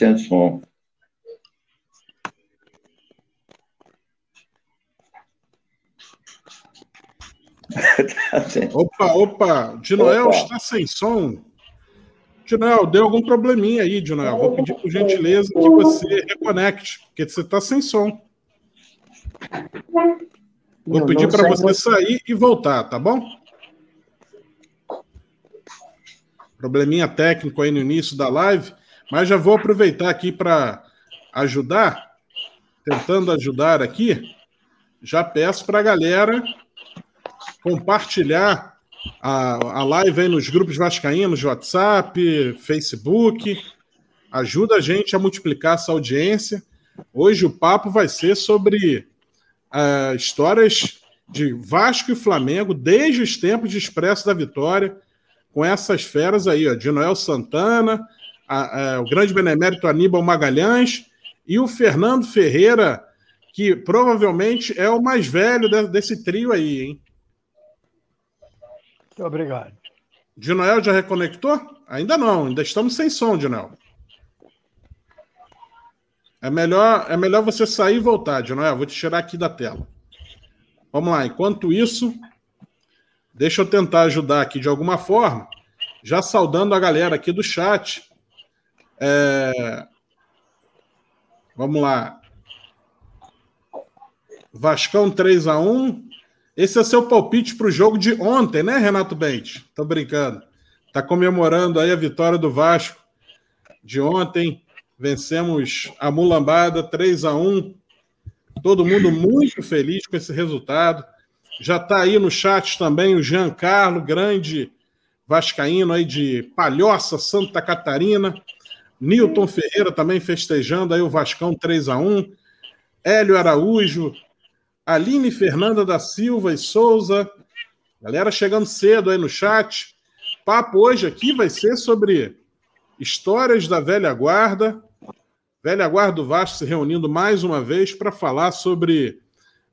Vicente Som. opa, opa, Dinoel está sem som. Dinoel, deu algum probleminha aí, Dinoel. Vou pedir por gentileza que você reconecte, porque você está sem som. Vou pedir para você sair e voltar, tá bom? Probleminha técnico aí no início da live. Mas já vou aproveitar aqui para ajudar, tentando ajudar aqui. Já peço para a galera compartilhar a, a live aí nos grupos vascaínos, WhatsApp, Facebook. Ajuda a gente a multiplicar essa audiência. Hoje o papo vai ser sobre uh, histórias de Vasco e Flamengo desde os tempos de Expresso da Vitória, com essas feras aí, ó, de Noel Santana, a, a, o grande benemérito Aníbal Magalhães e o Fernando Ferreira, que provavelmente é o mais velho de, desse trio aí, hein? Muito obrigado. Dinoel já reconectou? Ainda não, ainda estamos sem som, Dinoel. É melhor, é melhor você sair e voltar, Dinoel. Vou te tirar aqui da tela. Vamos lá. Enquanto isso, deixa eu tentar ajudar aqui de alguma forma, já saudando a galera aqui do chat. É... Vamos lá. Vascão 3 a 1 Esse é seu palpite para o jogo de ontem, né, Renato Bente? Tô brincando. Tá comemorando aí a vitória do Vasco de ontem. Vencemos a Mulambada 3 a 1 Todo mundo muito feliz com esse resultado. Já está aí no chat também o Jean Carlo, grande vascaíno aí de Palhoça, Santa Catarina. Newton Ferreira também festejando aí o Vascão 3 a 1 Hélio Araújo, Aline Fernanda da Silva e Souza. Galera chegando cedo aí no chat. Papo hoje aqui vai ser sobre histórias da velha guarda. Velha guarda do Vasco se reunindo mais uma vez para falar sobre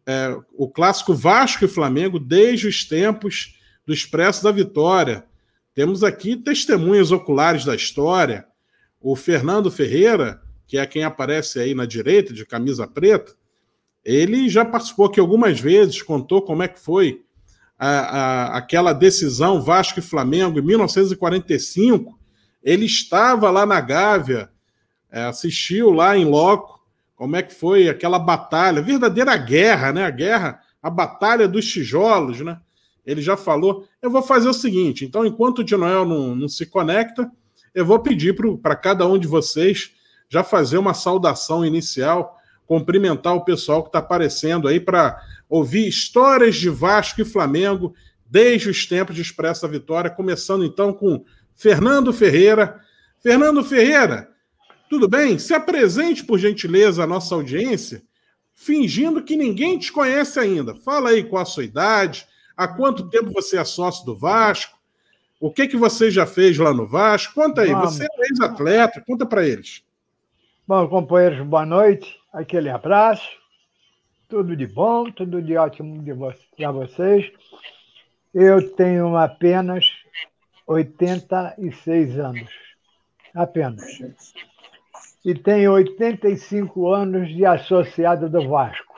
é, o clássico Vasco e Flamengo desde os tempos do Expresso da Vitória. Temos aqui testemunhas oculares da história o Fernando Ferreira, que é quem aparece aí na direita, de camisa preta, ele já participou aqui algumas vezes, contou como é que foi a, a, aquela decisão Vasco e Flamengo em 1945. Ele estava lá na Gávea, é, assistiu lá em loco como é que foi aquela batalha, verdadeira guerra, né? A guerra, a batalha dos tijolos, né? Ele já falou. Eu vou fazer o seguinte: então, enquanto o de não, não se conecta, eu vou pedir para cada um de vocês já fazer uma saudação inicial, cumprimentar o pessoal que está aparecendo aí para ouvir histórias de Vasco e Flamengo desde os tempos de Expressa Vitória, começando então com Fernando Ferreira. Fernando Ferreira, tudo bem? Se apresente, por gentileza, à nossa audiência, fingindo que ninguém te conhece ainda. Fala aí qual a sua idade, há quanto tempo você é sócio do Vasco, o que, que você já fez lá no Vasco? Conta aí, Vamos. você é ex-atleta, conta para eles. Bom, companheiros, boa noite. Aquele abraço. Tudo de bom, tudo de ótimo para vocês. Eu tenho apenas 86 anos. Apenas. E tenho 85 anos de associado do Vasco.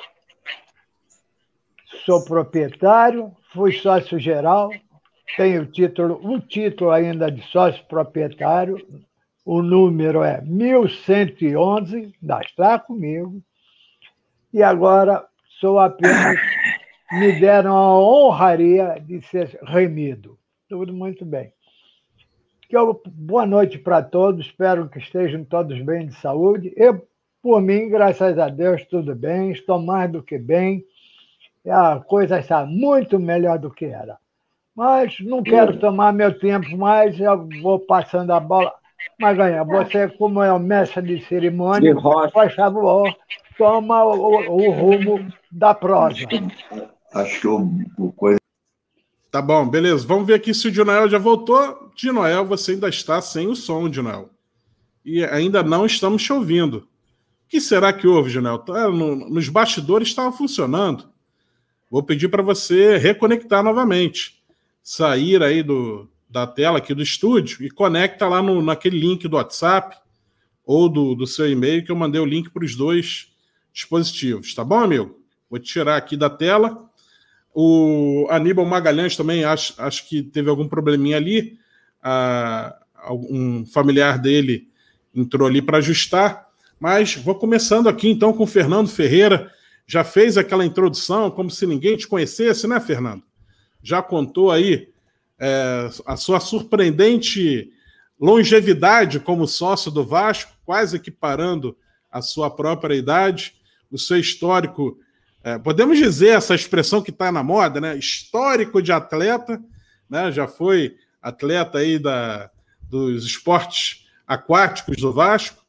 Sou proprietário, fui sócio geral, tem o título, o título ainda de sócio proprietário, o número é 1111, ainda está comigo, e agora sou apenas, me deram a honraria de ser remido. Tudo muito bem. Eu, boa noite para todos, espero que estejam todos bem de saúde. Eu, por mim, graças a Deus, tudo bem, estou mais do que bem. A coisa está muito melhor do que era. Mas não quero tomar meu tempo mais, eu vou passando a bola. Maganha, você, como é o mestre de cerimônia, faz favor, toma o, o, o, rumo da prosa. Acho que o, o coisa. Tá bom, beleza. Vamos ver aqui se o Dinoel já voltou. Dinoel, você ainda está sem o som, Dinoel. E ainda não estamos te ouvindo. O que será que houve, Dinoel? Tá, no, nos bastidores estava funcionando. Vou pedir para você reconectar novamente. Sair aí do, da tela aqui do estúdio e conecta lá no, naquele link do WhatsApp ou do, do seu e-mail que eu mandei o link para os dois dispositivos. Tá bom, amigo? Vou tirar aqui da tela. O Aníbal Magalhães também acho, acho que teve algum probleminha ali. Ah, um familiar dele entrou ali para ajustar. Mas vou começando aqui então com o Fernando Ferreira. Já fez aquela introdução como se ninguém te conhecesse, né, Fernando? Já contou aí é, a sua surpreendente longevidade como sócio do Vasco, quase equiparando a sua própria idade, o seu histórico. É, podemos dizer essa expressão que está na moda, né? Histórico de atleta, né? Já foi atleta aí da, dos esportes aquáticos do Vasco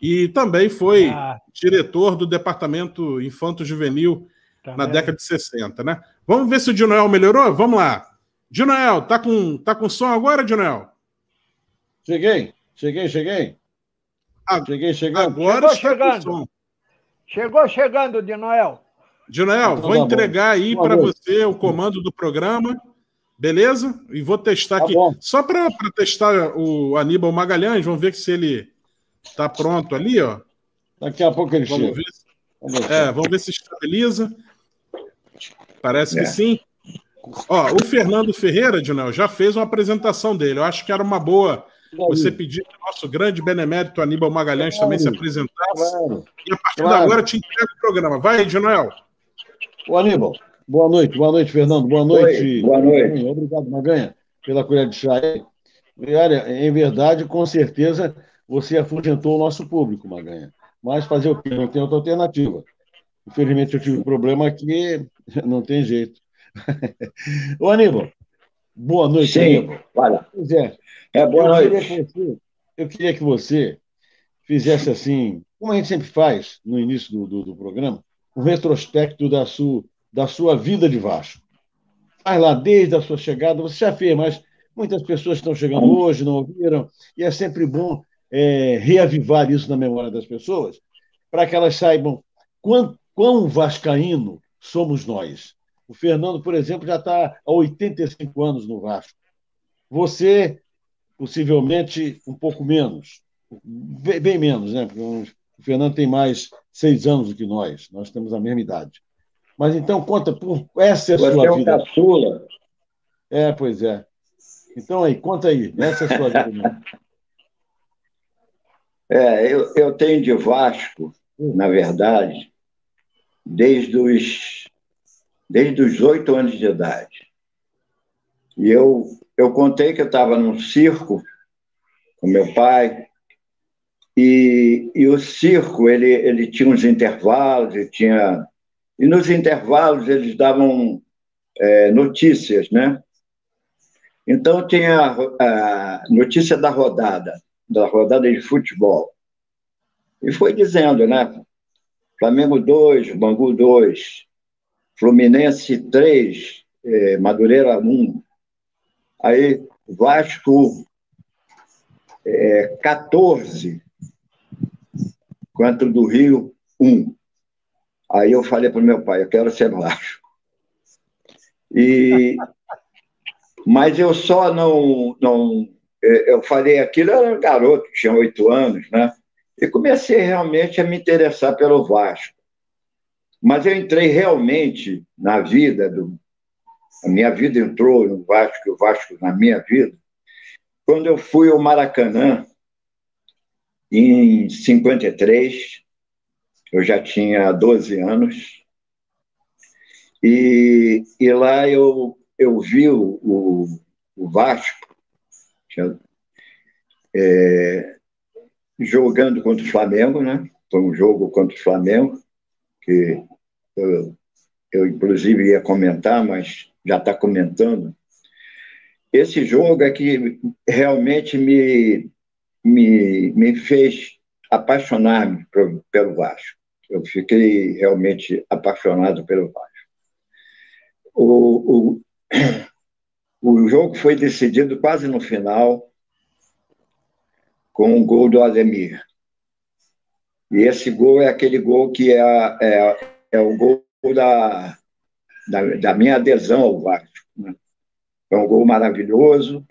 e também foi ah. diretor do departamento Infanto Juvenil na década de 60, né? Vamos ver se o Dinoel melhorou? Vamos lá. Dinoel, tá com, tá com som agora, Dinoel? Cheguei, cheguei, cheguei. Ah, cheguei chegando. Agora chegou chegando. Chegou chegando, Dinoel. Dinoel, então, vou tá entregar aí para você o comando do programa, beleza? E vou testar tá aqui. Bom. Só para testar o Aníbal Magalhães, vamos ver se ele está pronto ali, ó. Daqui a pouco ele vamos chega. Ver. Vamos é, vamos ver se estabiliza. Parece é. que sim. Ó, o Fernando Ferreira, Dionel, já fez uma apresentação dele. Eu acho que era uma boa você pedir que o nosso grande benemérito Aníbal Magalhães claro, também se apresentasse. Claro, e a partir claro. de agora te entrega o programa. Vai, Dionel. O Aníbal, boa noite, boa noite, Fernando. Boa noite. Oi, boa noite. Obrigado, Maganha, pela colher de chá aí. Olha, em verdade, com certeza, você afugentou o nosso público, Maganha. Mas fazer o quê? Não tem outra alternativa. Infelizmente, eu tive um problema aqui, não tem jeito. Ô, Aníbal, boa noite. Sim, Aníbal. Pois é. É, boa eu noite. Queria você, eu queria que você fizesse assim, como a gente sempre faz no início do, do, do programa, um retrospecto da sua, da sua vida de Vasco. Faz lá desde a sua chegada, você já fez, mas muitas pessoas estão chegando hoje, não ouviram, e é sempre bom é, reavivar isso na memória das pessoas, para que elas saibam quão, quão vascaíno somos nós. O Fernando, por exemplo, já está há 85 anos no Vasco. Você, possivelmente, um pouco menos. Bem menos, né? Porque o Fernando tem mais seis anos do que nós. Nós temos a mesma idade. Mas então, conta, por essa é a Você sua é um vida. Caçula. É, pois é. Então aí, conta aí. Essa é a sua vida. É, eu, eu tenho de Vasco, na verdade, desde os desde os oito anos de idade. E eu, eu contei que eu estava num circo com meu pai, e, e o circo ele, ele tinha uns intervalos, e, tinha, e nos intervalos eles davam é, notícias, né? Então tinha a notícia da rodada, da rodada de futebol. E foi dizendo, né? Flamengo 2, Bangu 2, Fluminense 3, é, Madureira 1. Aí Vasco é, 14, quanto do Rio 1. Aí eu falei para o meu pai, eu quero ser Vasco. E, mas eu só não, não. É, eu falei aquilo, eu era garoto, tinha oito anos, né? E comecei realmente a me interessar pelo Vasco. Mas eu entrei realmente na vida do. A minha vida entrou no Vasco, o Vasco na minha vida, quando eu fui ao Maracanã, em 53, eu já tinha 12 anos, e, e lá eu, eu vi o, o, Vasco é, jogando contra o Flamengo, né? Foi um jogo contra o Flamengo que eu, eu inclusive ia comentar, mas já está comentando, esse jogo é que realmente me, me, me fez apaixonar-me pelo Vasco. Eu fiquei realmente apaixonado pelo Vasco. O, o, o jogo foi decidido quase no final, com um gol do Ademir. E esse gol é aquele gol que é, é, é o gol da, da, da, minha adesão ao Vasco. Né? É um gol maravilhoso.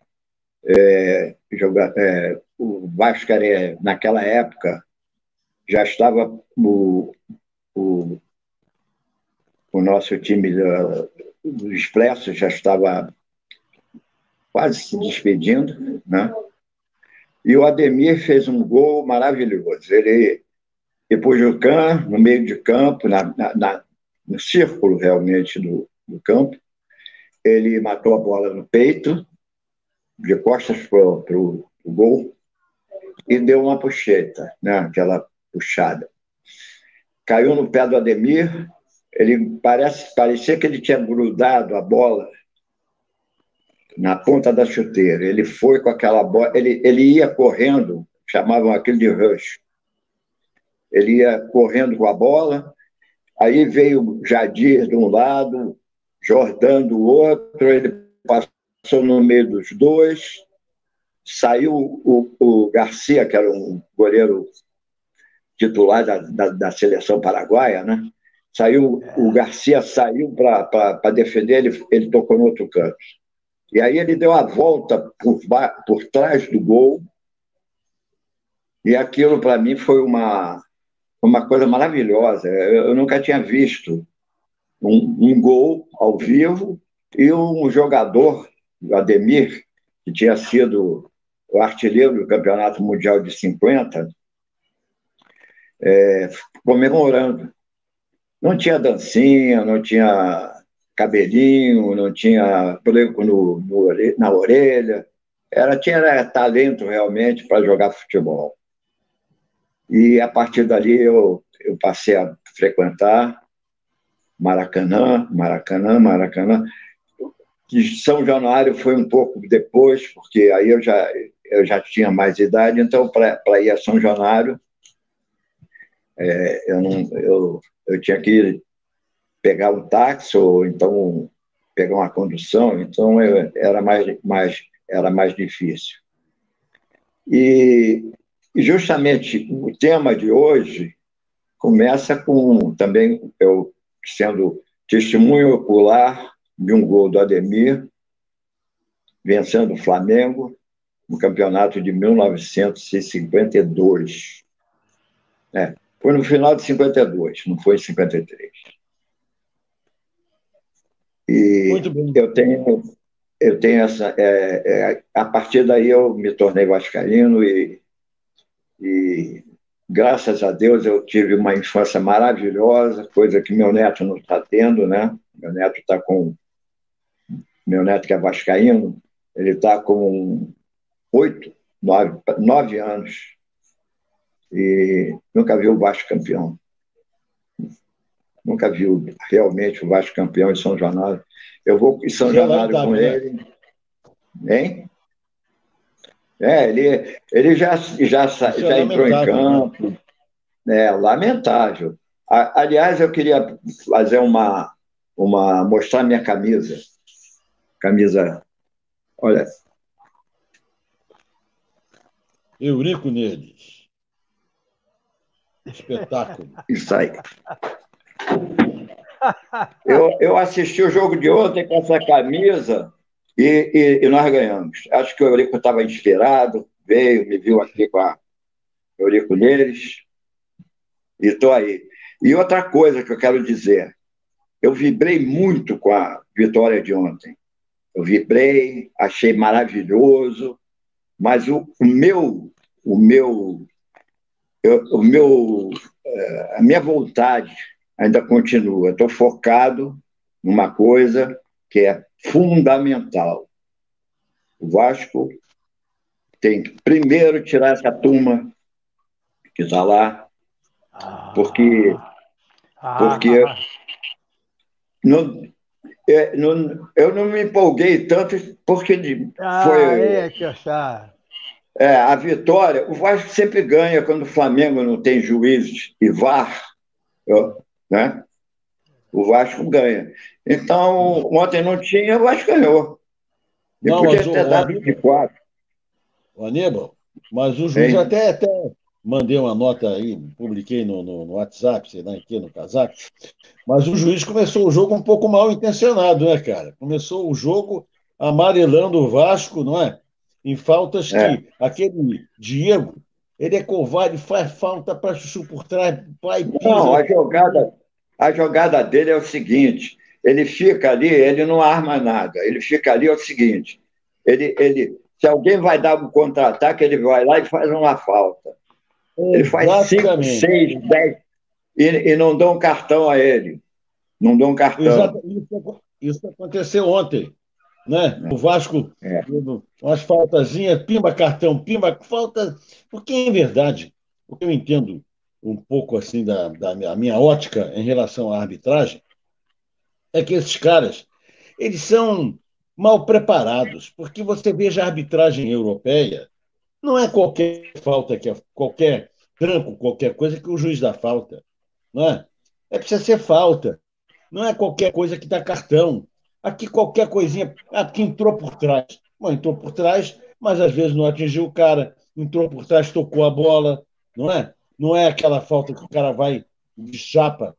É, joga, é, o Vasco, era, naquela época, já estava o, o, o nosso time dos Expressos já estava quase se despedindo, né? E o Ademir fez um gol maravilhoso. Ele, depois do campo, no meio de campo, na, na, no círculo realmente do, do campo, ele matou a bola no peito, de costas para o gol, e deu uma puxeta, né? aquela puxada. Caiu no pé do Ademir, ele parece, parecia que ele tinha grudado a bola na ponta da chuteira. Ele foi com aquela bola, ele, ele ia correndo, chamavam aquilo de rush. Ele ia correndo com a bola, aí veio Jadir de um lado, Jordão do outro, ele passou no meio dos dois, saiu o, o Garcia, que era um goleiro titular da, da, da seleção paraguaia, né? Saiu, o Garcia saiu para defender, ele, ele tocou no outro canto. E aí ele deu a volta por, por trás do gol. E aquilo, para mim, foi uma, uma coisa maravilhosa. Eu, nunca tinha visto um, um gol ao vivo e um jogador, o Ademir, que tinha sido o artilheiro do Campeonato Mundial de 50, é, comemorando. Não tinha dancinha, não tinha cabelinho, não tinha branco no, no, na orelha. Era, tinha era talento realmente para jogar futebol. E a partir dali eu, eu passei a frequentar Maracanã, Maracanã, Maracanã. São Januário foi um pouco depois, porque aí eu já, eu já tinha mais idade, então para ir a São Januário, é, eu, não, eu, eu tinha que pegar um táxi ou então pegar uma condução, então eu, era mais, mais, era mais difícil. E, e justamente o tema de hoje começa com também eu sendo testemunho ocular de um gol do Ademir, vencendo o Flamengo no campeonato de 1952. É, foi no final de 52, não foi em 53. E eu tenho, eu tenho essa. É, é, a partir daí eu me tornei vascaíno e, e, graças a Deus, eu tive uma infância maravilhosa, coisa que meu neto não está tendo, né? Meu neto está com. Meu neto, que é vascaíno, ele está com oito, nove, nove anos e nunca viu o Vasco campeão nunca viu realmente o Vasco campeão em São Januário. Eu vou em São Januário com né? ele. Hein? É, ele, ele já, já, é já entrou em né? campo. É, lamentável. Aliás, eu queria fazer uma, uma mostrar minha camisa. Camisa, olha. Eurico Nedes. Espetáculo. Isso aí. Eu, eu assisti o jogo de ontem com essa camisa e, e, e nós ganhamos. Acho que o Eurico estava inspirado, veio, me viu aqui com a Eurico Neres e estou aí. E outra coisa que eu quero dizer, eu vibrei muito com a vitória de ontem. Eu vibrei, achei maravilhoso, mas o, o meu, o meu, eu, o meu, eh, a minha vontade ainda continua. Estou focado numa coisa que é fundamental. O Vasco tem que primeiro tirar essa turma que está lá, porque, porque não, é, não, eu não me empolguei tanto porque Ah, foi é que é, a vitória. O Vasco sempre ganha quando o Flamengo não tem juízes e VAR, ó, né? O Vasco ganha. Então, ontem não tinha, o Vasco ganhou. E Não, podia ter o dado Aníbal- 24. O Aníbal, mas o juiz até, até mandei uma nota aí, publiquei no, no, no WhatsApp, sei lá aqui no casaco, mas o juiz começou o jogo um pouco mal intencionado, né, cara? Começou o jogo amarelando o Vasco, não é? Em faltas É. que aquele Diego, ele é covarde, faz falta para chuchu por trás, vai pisa. Não, a jogada, a jogada dele é o seguinte: ele fica ali, ele não arma nada. Ele fica ali é o seguinte: ele, ele, se alguém vai dar um contra-ataque, ele vai lá e faz uma falta. Ele faz 5, Exatamente. 6, 10 e, não dão um cartão a ele. Não dão um cartão. Isso, isso aconteceu ontem. Né? O Vasco, É. umas faltazinhas, pimba cartão, pimba falta. Porque, em verdade, o que eu entendo um pouco assim da, da minha, minha ótica em relação à arbitragem é que esses caras eles são mal preparados, porque você veja a arbitragem europeia, não é qualquer falta que é qualquer tranco, qualquer coisa que o juiz dá falta, não é? É precisa ser falta. Não é qualquer coisa que dá cartão. Aqui qualquer coisinha, aqui entrou por trás. Bom, entrou por trás, mas às vezes não atingiu o cara, entrou por trás, tocou a bola, não é? Não é aquela falta que o cara vai de chapa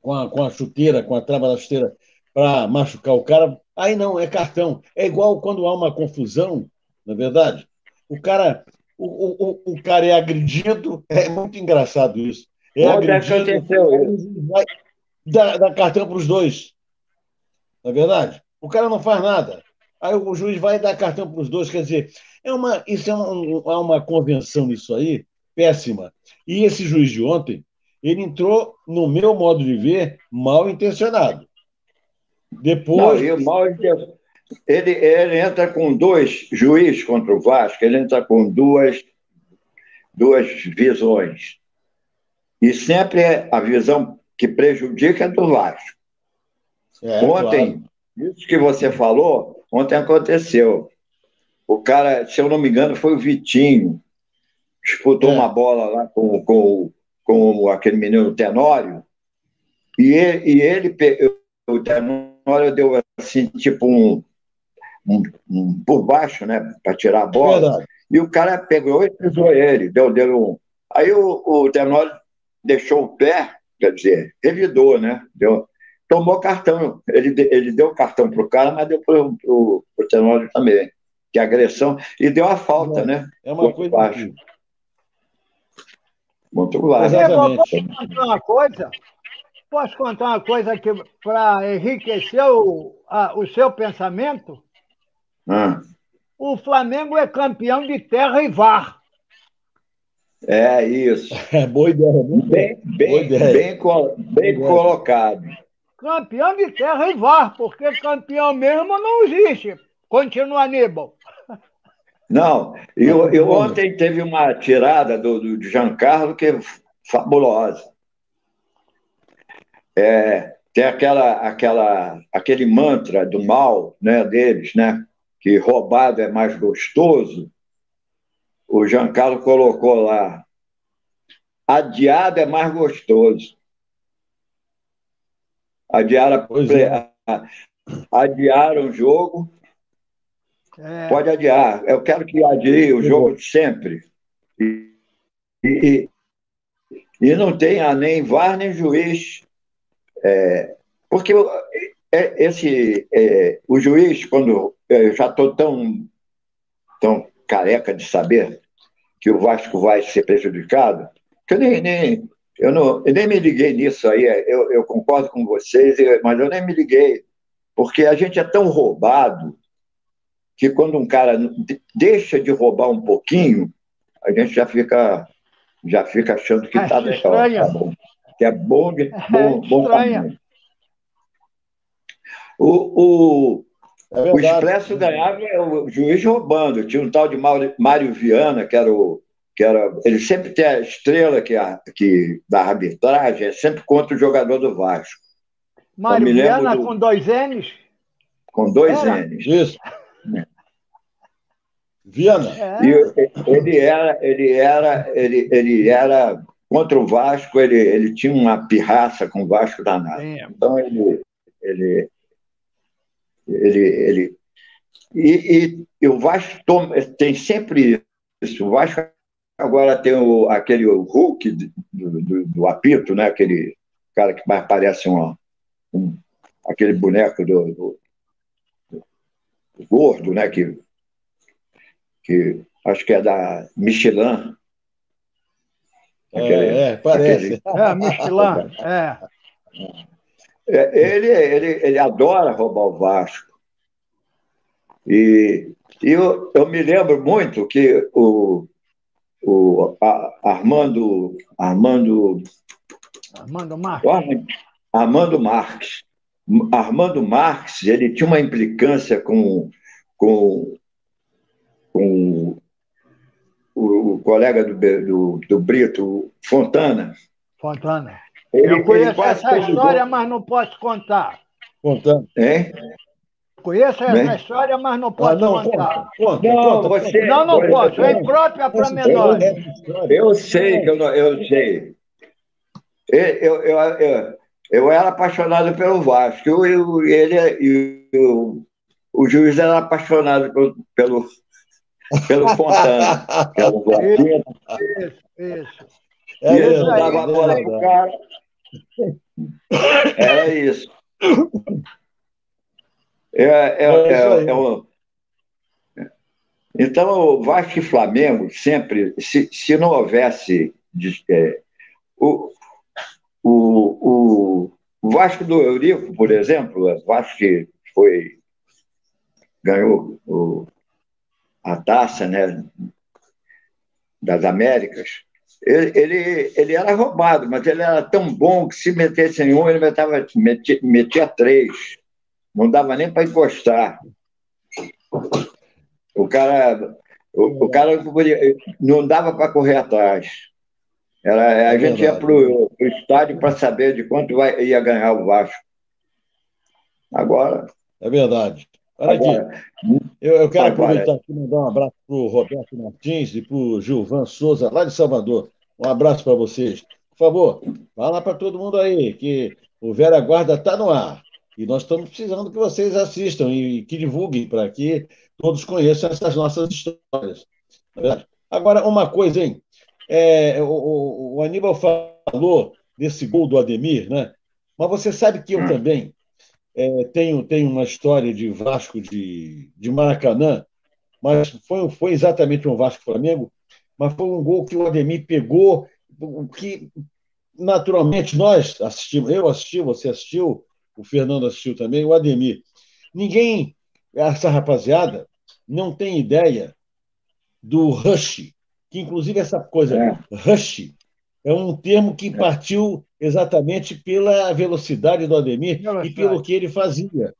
com a, com a chuteira, com a trava da chuteira para machucar o cara. Aí não, é cartão. É igual quando há uma confusão, na é verdade. O cara, o, o, o cara é agredido, é muito engraçado isso. É Ontem agredido, aconteceu isso. vai dar, dar cartão para os dois. Não é verdade? O cara não faz nada. Aí o juiz vai dar cartão para os dois. Quer dizer, é uma, isso é uma, uma convenção nisso aí, péssima. E esse juiz de ontem, ele entrou, no meu modo de ver, mal intencionado. Depois. Não, mal. Ele, ele entra com dois juízes contra o Vasco, ele entra com duas, duas visões. E sempre a visão que prejudica é do Vasco. É, ontem, claro. isso que você falou, ontem aconteceu. O cara, se eu não me engano, foi o Vitinho. Disputou é. uma bola lá com, com, com aquele menino Tenório. E ele, e ele o Tenório deu assim, tipo um, um, um por baixo, né? Para tirar a bola. Verdade. E o cara pegou e pisou ele, deu, deu um. Aí o, o Tenório deixou o pé, quer dizer, revidou, né? Deu, tomou cartão. Ele, ele deu o cartão para o cara, mas deu para o Tenório também. Que agressão. E deu a falta, é, né? É uma coisa. Baixo. Muito baixo. Posso contar uma coisa? Posso contar uma coisa que para enriquecer o, a, o seu pensamento? Ah. O Flamengo é campeão de terra e VAR. É isso. É boa ideia. Bem, bem, boa ideia. bem, bem colocado. Campeão de terra e VAR, porque campeão mesmo não existe. Continua, Aníbal. Não, eu, eu ontem teve uma tirada do, do Giancarlo que é fabulosa. É, tem aquela, aquela, aquele mantra do mal né, deles, né? Que roubado é mais gostoso. O Giancarlo colocou lá. Adiado é mais gostoso. Adiar é. adiaram o jogo. É. Pode adiar. Eu quero que adie o jogo sempre. E, e, e não tenha nem VAR nem juiz. É, porque esse, é, o juiz, quando eu já estou tão, tão careca de saber que o Vasco vai ser prejudicado, que eu nem, nem, eu não, eu nem me liguei nisso aí. Eu, eu concordo com vocês, mas eu nem me liguei. Porque a gente é tão roubado que quando um cara deixa de roubar um pouquinho, a gente já fica, já fica achando que está legal. Tá bom, que é bom de bom, é bom tamanho. O, o, é o Expresso ganhava o juiz roubando. Tinha um tal de Mário Viana, que era o. Que era, ele sempre tem a estrela que, a, que da arbitragem, é sempre contra o jogador do Vasco. Mário Viana do... com dois N's? Com dois era? N's. Isso. Viana. É. ele era, ele era, ele, ele era contra o Vasco, ele, ele tinha uma pirraça com o Vasco danado. Então ele, ele, ele, ele e, e, e o Vasco toma, tem sempre isso. O Vasco agora tem o, aquele Hulk do, do, do, apito, né? Aquele cara que mais parece um, um aquele boneco do, do, do gordo, né? Que, que acho que é da Michelin. Aquele, é, é, parece. Aquele... É, Michelin, é. é. Ele, ele, ele adora roubar o Vasco. E, e eu, eu me lembro muito que o, o Armando. Armando. Armando Marques. Armando Marques. Armando Marques, ele tinha uma implicância com, com, com o, o colega do, do, do, Brito, Fontana. Fontana. Ele, Eu conheço essa história, mas não posso contar. Fontana. Hein? Conheço essa né? história, mas não posso ah, não, contar. Conta, não, conta, você, não, não posso. É imprópria para menores. Eu sei que eu, eu sei. Eu, eu, eu, eu, era apaixonado pelo Vasco. Eu, eu, ele, eu, o juiz era apaixonado pelo, pelo, pelo Fontana. pelo isso, isso. É, e ele dava a bola pro cara. Era isso. É, é, é, é, é. Então, o Vasco e Flamengo sempre, se, se não houvesse é, o, o, o Vasco do Eurico, por exemplo, o Vasco que foi ganhou o, a taça né, das Américas, ele, ele, ele, era roubado, mas ele era tão bom que se metesse em um, ele metava, metia, metia três não dava nem para encostar. O cara, o, o cara não dava para correr atrás. Era, a é gente ia para o estádio para saber de quanto vai, ia ganhar o Vasco. Agora. É verdade. Olha agora, aqui. Eu, eu quero agora, aproveitar aqui e mandar um abraço para o Roberto Martins e para o Gilvan Souza, lá de Salvador. Um abraço para vocês. Por favor, fala para todo mundo aí que o Vera Guarda está no ar. E nós estamos precisando que vocês assistam e que divulguem para que todos conheçam essas nossas histórias. É Agora, uma coisa, hein? É, o, o, Aníbal falou desse gol do Ademir, né? Mas você sabe que eu também é, tenho, tenho uma história de Vasco de, de Maracanã, mas foi, foi exatamente um Vasco Flamengo, mas foi um gol que o Ademir pegou, que naturalmente nós assistimos, eu assisti, você assistiu, o Fernando assistiu também, o Ademir. Ninguém, essa rapaziada, não tem ideia do rush, que inclusive essa coisa, é. rush, é um termo que partiu exatamente pela velocidade do Ademir e pelo que ele fazia.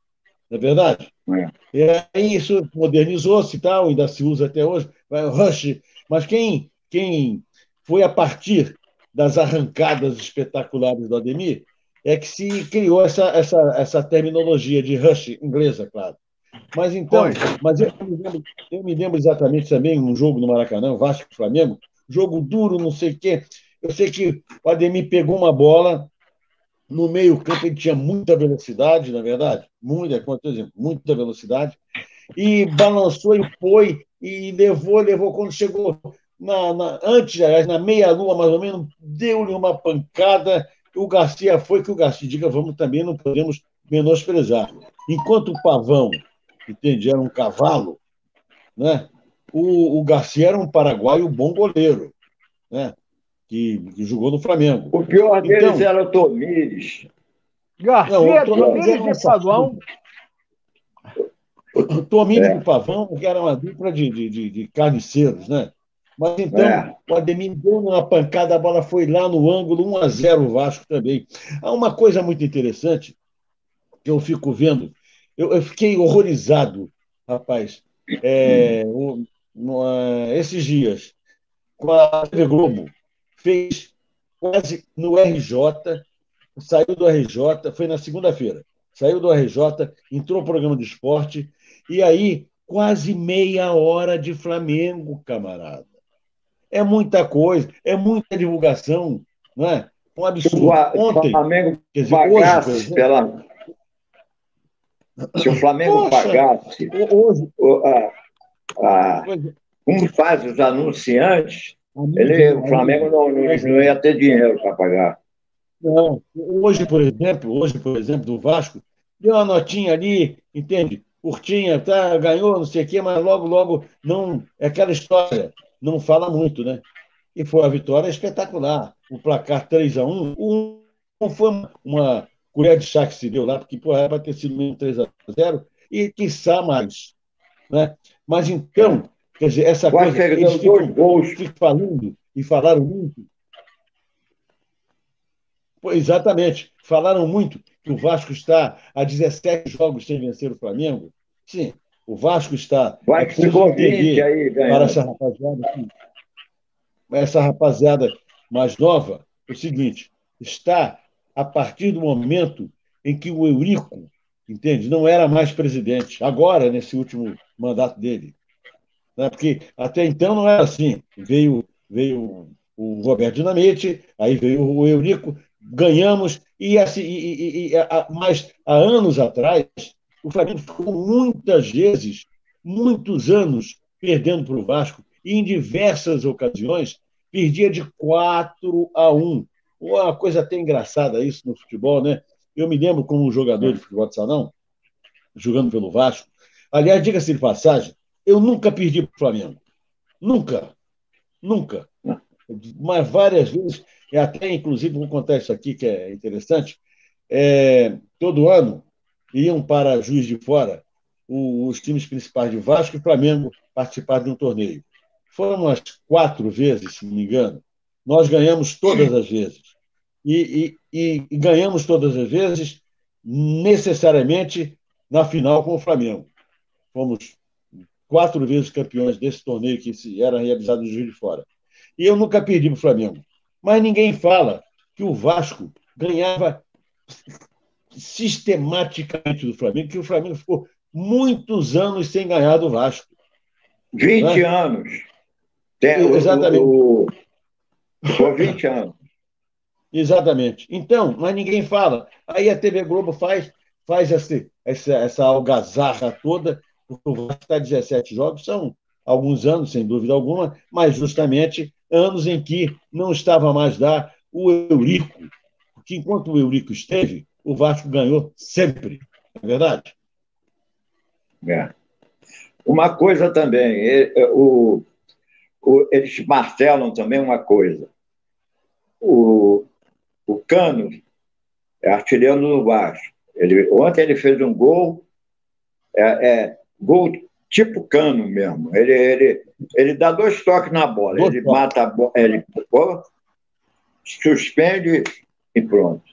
Não é verdade? É. E aí isso modernizou-se e tal, ainda se usa até hoje, rush. Mas quem, quem foi a partir das arrancadas espetaculares do Ademir é que se criou essa, essa, essa terminologia de rush inglesa, claro. Mas então, mas eu me, lembro, eu me lembro exatamente também um jogo no Maracanã, Vasco e Flamengo, jogo duro, não sei o quê. Eu sei que o Ademir pegou uma bola no meio-campo, ele tinha muita velocidade, na verdade, muita, muita velocidade, e balançou e foi, e levou, levou, quando chegou na, na antes, aliás, na meia-lua, mais ou menos, deu-lhe uma pancada o Garcia foi que o Garcia diga, vamos também, não podemos menosprezar. Enquanto o Pavão, entende, era um cavalo, né? o, o Garcia era um paraguaio bom goleiro, né? que, que jogou no Flamengo. O pior deles então, era o Tomires. Garcia, não, Tomires e Pavão. O Tomires é. e Pavão, que era uma dupla de, de, de, de carniceiros, né? Mas então, é. o Ademir deu uma pancada, a bola foi lá no ângulo, 1 a 0 o Vasco também. Há uma coisa muito interessante que eu fico vendo, eu, eu fiquei horrorizado, rapaz, é, o, no, esses dias, com a TV Globo, fez quase no RJ saiu do RJ, foi na segunda-feira, saiu do RJ, entrou no programa de esporte, e aí quase meia hora de Flamengo, camarada. É muita coisa, é muita divulgação, não é? Um absurdo. Ontem, o Flamengo quer dizer, pagasse hoje, pela... Se o Flamengo Poxa, pagasse hoje, a, a, como faz os anunciantes, ele, o Flamengo não, não, não ia ter dinheiro para pagar. Não. Hoje, por exemplo, hoje, por exemplo, do Vasco, deu uma notinha ali, entende? Curtinha, tá, ganhou, não sei o quê, mas logo, logo não. É aquela história, não fala muito, né? E foi a vitória espetacular. O placar 3 a 1 um, foi uma, uma colher de chá que se deu lá, porque porra, era para ter sido mesmo 3 a 0 e quiçá mais. Né? Mas então, quer dizer, essa Quase coisa. Eles ficam, ficam falando e falaram muito. Exatamente. Falaram muito que o Vasco está a 17 jogos sem vencer o Flamengo. Sim, o Vasco está. Vai que ficou entender aí, para essa rapaziada, essa rapaziada mais nova, o seguinte: está a partir do momento em que o Eurico, entende, não era mais presidente, agora, nesse último mandato dele. Né? Porque até então não era assim. Veio, veio o Roberto Dinamite, aí veio o Eurico, ganhamos, e, assim, e, e, e a, mas há anos atrás, o Flamengo ficou muitas vezes, muitos anos, perdendo para o Vasco, e em diversas ocasiões perdia de 4 a 1. Uma coisa até engraçada isso no futebol, né? Eu me lembro como jogador de futebol de salão, jogando pelo Vasco. Aliás, diga-se de passagem, eu nunca perdi para o Flamengo. Nunca. Nunca. Mas várias vezes, até inclusive vou contar isso aqui que é interessante. É, todo ano iam para Juiz de Fora os times principais de Vasco e Flamengo participar de um torneio. Foram umas quatro vezes, se não me engano. Nós ganhamos todas as vezes. E, e, e ganhamos todas as vezes, necessariamente na final com o Flamengo. Fomos quatro vezes campeões desse torneio que era realizado no Juiz de Fora. E eu nunca perdi para o Flamengo. Mas ninguém fala que o Vasco ganhava sistematicamente do Flamengo, que o Flamengo ficou muitos anos sem ganhar do Vasco. 20 né? anos. Tem, Exatamente. O, o, foi 20 anos. Exatamente. Então, mas ninguém fala. Aí a TV Globo faz, faz essa, essa, essa algazarra toda, porque o Vasco está 17 jogos, são alguns anos, sem dúvida alguma, mas justamente anos em que não estava mais lá o Eurico, porque enquanto o Eurico esteve, o Vasco ganhou sempre, não é verdade? É. Uma coisa também, o, o, eles martelam também uma coisa. O, o Cano é artilheiro do Vasco. Ele, ontem ele fez um gol, é, é gol tipo Cano mesmo. Ele, ele, ele dá dois toques na bola. ele mata a bola, ele suspende e pronto.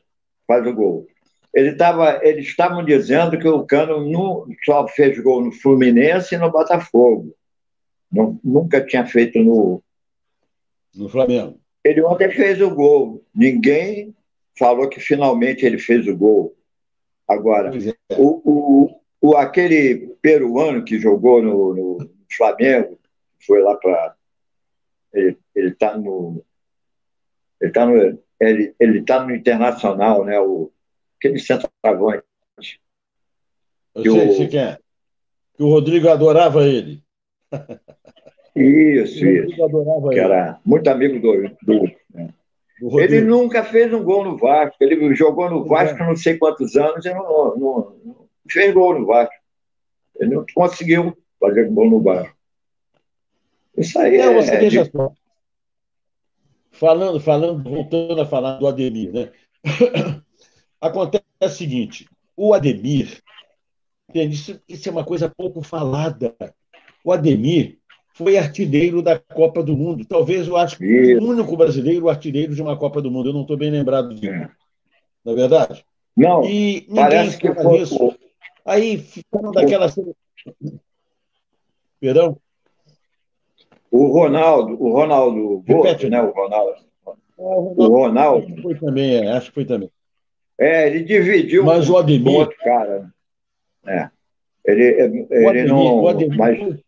Faz o gol. Ele tava, eles estavam dizendo que o Cano nu, só fez gol no Fluminense e no Botafogo. Não, nunca tinha feito no. No Flamengo. Ele ontem fez o gol. Ninguém falou que finalmente ele fez o gol. Agora, é. o, o, o, aquele peruano que jogou no, no Flamengo, foi lá para. Ele está no. Ele está no. Ele, ele tá no Internacional, né? O, aquele centroavante. Eu sei, o... sei quem é. Que o Rodrigo adorava ele. Isso, isso. Adorava que ele. era muito amigo do. do, né? Ele nunca fez um gol no Vasco. Ele jogou no Vasco é. não sei quantos anos e não, não, não, fez gol no Vasco. Ele não conseguiu fazer gol no Vasco. Isso aí não, é. Você só. Falando, falando, voltando a falar do Ademir, né? Acontece o seguinte: o Ademir? Isso, isso é uma coisa pouco falada. O Ademir foi artilheiro da Copa do Mundo. Talvez eu acho que o único brasileiro artilheiro de uma Copa do Mundo. Eu não estou bem lembrado disso. É. Não é verdade? Não. E ninguém que foi... isso. Aí ficaram daquela. Perdão? O Ronaldo, o Ronaldo, Repete, né? O Ronaldo. É, o Ronaldo. Acho que foi também, é, acho que foi também. É, ele dividiu mas o Ademir, outro cara. É. Ele, ele o Ademir, não. O Ademir, mas...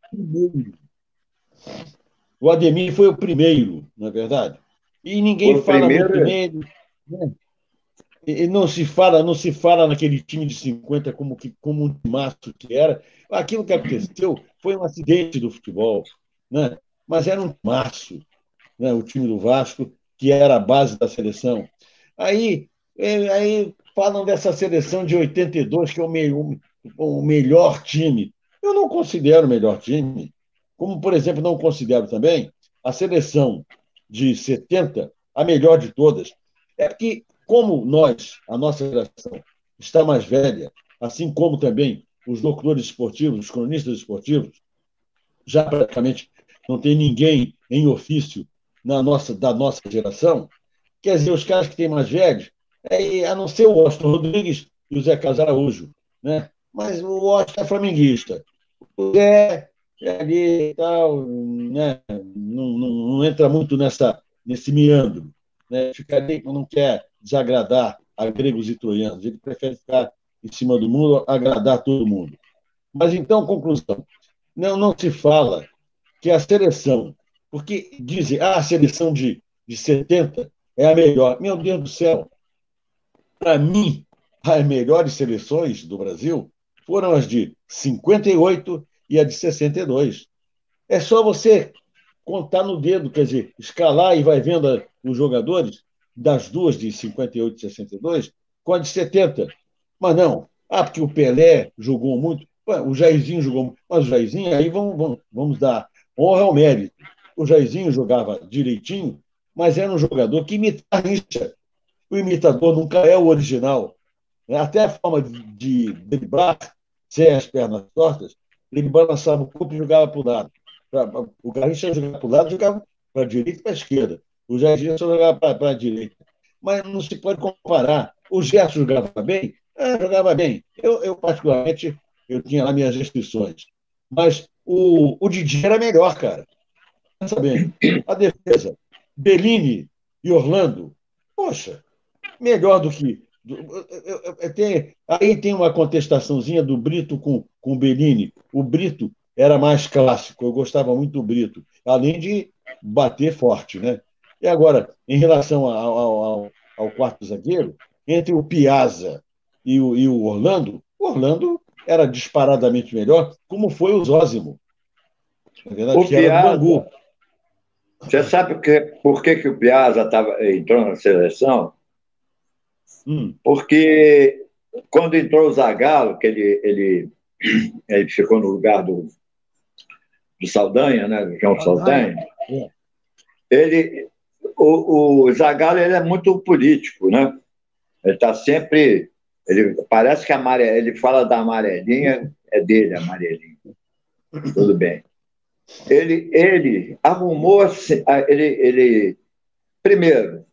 o Ademir foi o primeiro, não é verdade? E ninguém fala primeiro, muito nele. Né? E não se fala, não se fala naquele time de 50 como que como um maço que era. Aquilo que aconteceu foi um acidente do futebol, né? Mas era um maço, né? O time do Vasco que era a base da seleção. Aí, é, aí falam dessa seleção de 82 que é o, o melhor time. Eu não considero o melhor time, como por exemplo não considero também a seleção de 70 a melhor de todas. É que como nós, a nossa geração, está mais velha, assim como também os locutores esportivos, os cronistas esportivos, já praticamente não tem ninguém em ofício na nossa, da nossa geração, quer dizer, os caras que têm mais velhos, é, a não ser o Washington Rodrigues e o Zé Casaraújo, né? mas o Washington é flamenguista. O Zé é ali e tal, né? não, não, não entra muito nessa, nesse meandro. Né? Fica ali, não quer desagradar a gregos e troianos, ele prefere ficar em cima do mundo, agradar todo mundo. Mas então, conclusão, não, não se fala que a seleção, porque dizem, ah, a seleção de, de 70 é a melhor. Meu Deus do céu, para mim, as melhores seleções do Brasil foram as de 58 e a de 62. É só você contar no dedo, quer dizer, escalar e vai vendo os jogadores das duas de 58 e 62 com a de 70. Mas não. Ah, porque o Pelé jogou muito. O Jairzinho jogou muito. Mas o Jairzinho, aí vamos, vamos, vamos dar honra ao mérito. O Jairzinho jogava direitinho, mas era um jogador que imitava O imitador nunca é o original. Até a forma de driblar, sem as pernas tortas, ele balançava o corpo e jogava para o lado. O Garrincha jogava para o lado, jogava para a direita e para a esquerda. O Jairzinho só jogava para a direita. Mas não se pode comparar. O Gerson jogava bem? Ah, jogava bem. Eu, eu, particularmente, eu tinha lá minhas restrições. Mas o, o Didi era melhor, cara. Pensa bem. A defesa, Bellini e Orlando, poxa, melhor do que. Tem, aí tem uma contestaçãozinha do Brito com, com o Bellini. O Brito era mais clássico, eu gostava muito do Brito, além de bater forte, né? E agora, em relação ao, ao, ao quarto zagueiro, entre o Piazza e o, e o Orlando, o Orlando era disparadamente melhor, como foi o Zózimo. Na verdade, o Piazza, você sabe que, por que, que o Piazza tava, entrou na seleção? Hum. Porque quando entrou o Zagallo, que ele, ele, ele ficou no lugar do, do Saldanha, né, do João Saldanha, é. ele, o, o Zagallo ele é muito político, né? Ele está sempre. Ele, parece que a amare, ele fala da amarelinha, é dele a amarelinha. Tudo bem. Ele, ele arrumou. Ele, ele, primeiro,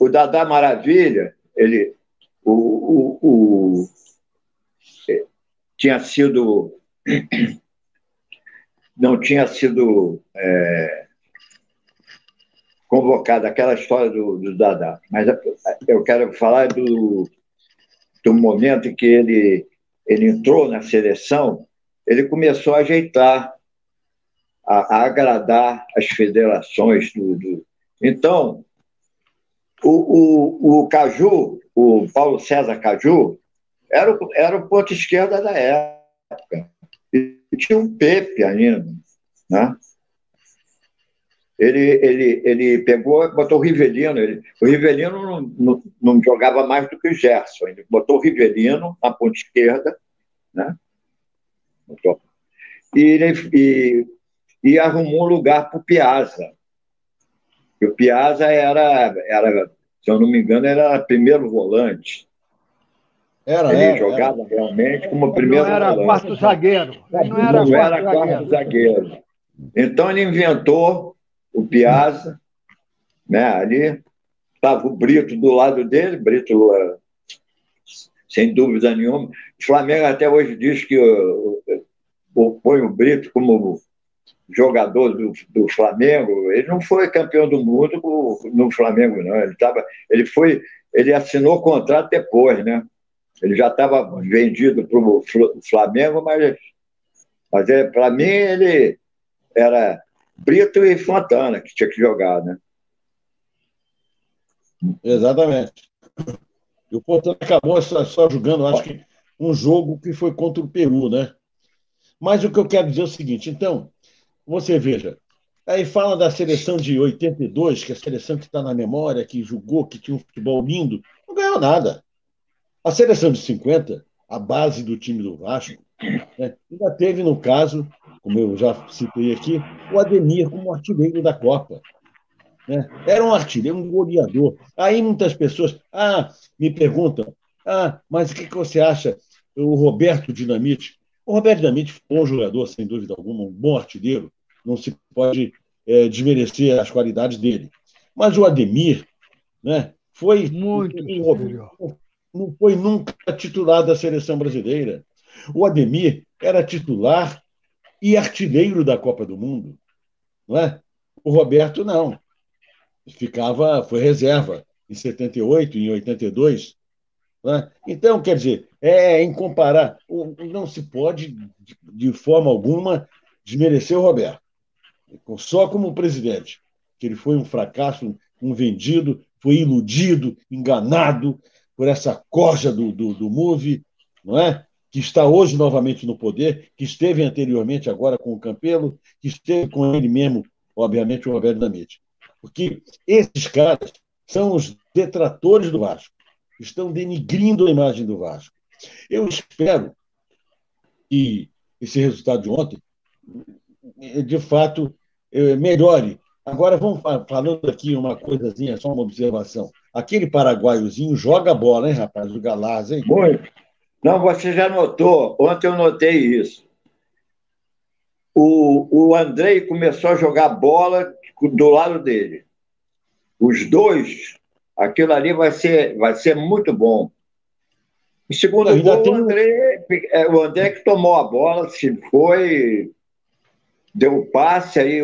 o Dadá Maravilha, ele, o, o, o tinha sido. Não tinha sido. É, convocado, aquela história do, do Dada. Mas eu quero falar do, do momento em que ele, ele entrou na seleção, ele começou a ajeitar, a, a agradar as federações. Do, do... Então, o, o, o Caju, o Paulo César Caju, era o, era o ponto esquerda da época. E tinha um Pepe ainda, né? ele, ele, ele pegou, botou o Rivelino. Ele, o Rivelino não, não, não, jogava mais do que o Gerson. Ele botou o Rivelino na ponta esquerda, né? E, e, e arrumou um lugar para o Piazza. E o Piazza era, era, se eu não me engano, era primeiro volante. Era, ele era, jogava era. realmente como primeiro não era volante. quarto zagueiro. Não, não era, não quarto, era quarto zagueiro. zagueiro. Então ele inventou o Piazza, né? ali estava o Brito do lado dele, Brito, uh, sem dúvida nenhuma. O Flamengo até hoje diz que põe o Brito como jogador do, do Flamengo. Ele não foi campeão do mundo no Flamengo, não. Ele, tava, ele foi ele assinou contrato depois, né? Ele já estava vendido para o Flamengo, mas, mas é, para mim ele era Brito e Fontana que tinha que jogar, né? Exatamente. E o Fontana acabou só, só jogando, acho que um jogo que foi contra o Peru, né? Mas o que eu quero dizer é o seguinte, então, você veja, aí fala da seleção de 82, que é a seleção que está na memória, que jogou, que tinha um futebol lindo, não ganhou nada. A seleção de 50, a base do time do Vasco, né, ainda teve, no caso, como eu já citei aqui, o Ademir como artilheiro da Copa. Né? Era um artilheiro, um goleador. Aí muitas pessoas ah, me perguntam: ah, mas o que, que você acha o Roberto Dinamite? O Roberto Dinamite foi um bom jogador, sem dúvida alguma, um bom artilheiro. Não se pode é, desmerecer as qualidades dele. Mas o Ademir né, foi. Muito um, Não foi nunca titular da seleção brasileira. O Ademir era titular e artilheiro da Copa do Mundo. Não é? O Roberto não ficava, foi reserva em 78, em 82. Né? Então, quer dizer, é incomparável. Não se pode, de forma alguma, desmerecer o Roberto. Só como presidente, que ele foi um fracasso, um vendido, foi iludido, enganado por essa corja do, do, do não é? que está hoje novamente no poder, que esteve anteriormente agora com o Campelo, que esteve com ele mesmo, obviamente, o Roberto Damite. Porque esses caras são os detratores do Vasco, estão denigrindo a imagem do Vasco. Eu espero que esse resultado de ontem, de fato, eh, melhore. Agora, vamos falando aqui uma coisazinha, só uma observação. Aquele paraguaiozinho joga bola, hein, rapaz? O Galaz, hein? Muito. Não, você já notou. Ontem eu notei isso. O, o Andrei começou a jogar bola do lado dele. Os dois, aquilo ali vai ser, vai ser muito bom. O segundo gol, tem... o, André, é, o André que tomou a bola, se foi, deu um passe, aí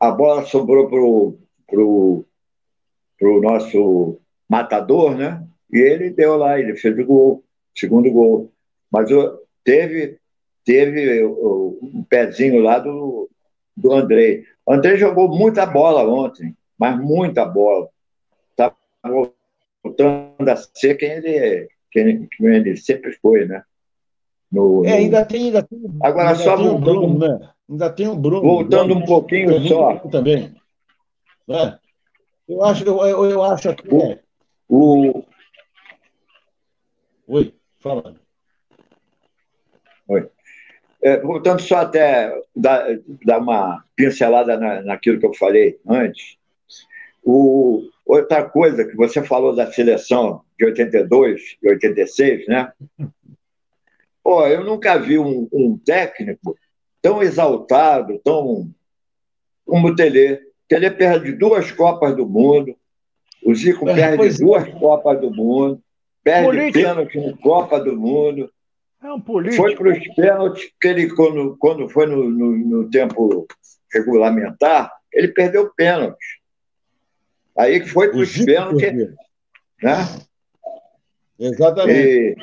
a bola sobrou pro, pro, pro nosso matador, né? E ele deu lá, ele fez o gol, segundo gol. Mas teve, teve um pezinho lá do, do André. O André jogou muita bola ontem, mas muita bola. Está voltando a ser quem ele, quem, quem ele sempre foi, né? No, é, ainda tem, ainda tem. Agora ainda só tem o Bruno, né? Ainda tem o Bruno. Voltando um pouquinho só. Também. É. Eu acho, eu, eu, eu acho que. O, é. o... Oi, fala. Oi. É, voltando só até dar, dar uma pincelada na, naquilo que eu falei antes, o, outra coisa que você falou da seleção de 82 e 86, né? Pô, eu nunca vi um, um técnico tão exaltado, tão como o Tele. O Tele perde duas Copas do Mundo, o Zico é, perde duas é. Copas do Mundo, perde Política. pênalti na Copa do Mundo. É um político. Foi para os pênaltis, que ele, quando, quando foi no, no, no, tempo regulamentar, ele perdeu pênalti. Aí que foi para os pênaltis. Né? Exatamente.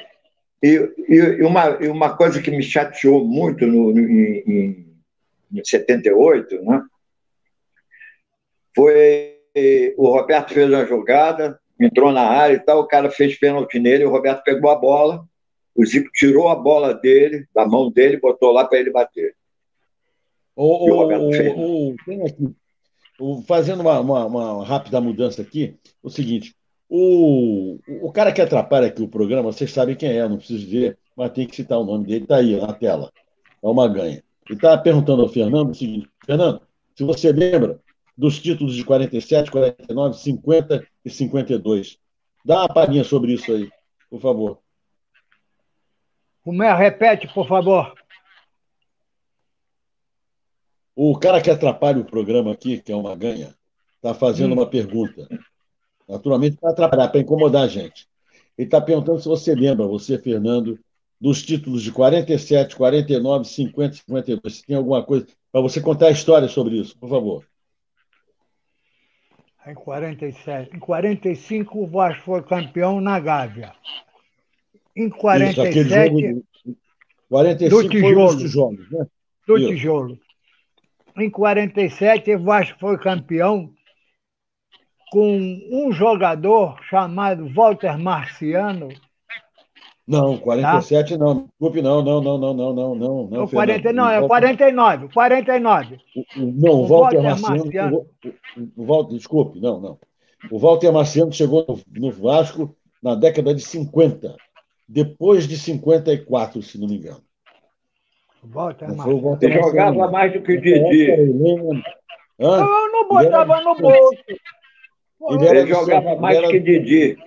E, e, e, uma, e uma coisa que me chateou muito no, no em, em 78, né? foi o Roberto fez uma jogada, entrou na área e tal, o cara fez pênalti nele, o Roberto pegou a bola, o Zico tirou a bola dele, da mão dele, botou lá para ele bater. O, o, o, tem fazendo uma, uma, uma, rápida mudança aqui, o seguinte: o, o cara que atrapalha aqui o programa, vocês sabem quem é, não preciso dizer, mas tem que citar o nome dele, está aí na tela. É uma ganha. Ele está perguntando ao Fernando o seguinte: Fernando, se você lembra dos títulos de 47, 49, 50 e 52, dá uma palhinha sobre isso aí, por favor. Como é? Repete, por favor. O cara que atrapalha o programa aqui, que é uma ganha, está fazendo hum. uma pergunta. Naturalmente, para atrapalhar, para incomodar a gente. Ele está perguntando se você lembra, você, Fernando, dos títulos de 47, 49, 50, 52. Se tem alguma coisa para você contar a história sobre isso, por favor. Em 47. Em 45, o Vasco foi campeão na Gávea. Em 47. Isso, jogo, 45 do tijolo, foi tijolos, né? Do tijolo. Em 47, o Vasco foi campeão com um jogador chamado Walter Marciano. Não, 47 tá? não. Desculpe, não, não, não, não, não, não, não. não, 40, não, é 49, 49. O, o, não, o Walter, Walter Marciano. Marciano. O, o, Walter, desculpe, não, não. O Walter Marciano chegou no, no Vasco na década de 50, depois de 54, se não me engano. O Walter Ele jogava mais do que o Didi. Eu não botava no bolso. Ele, ele jogava mais do que Didi.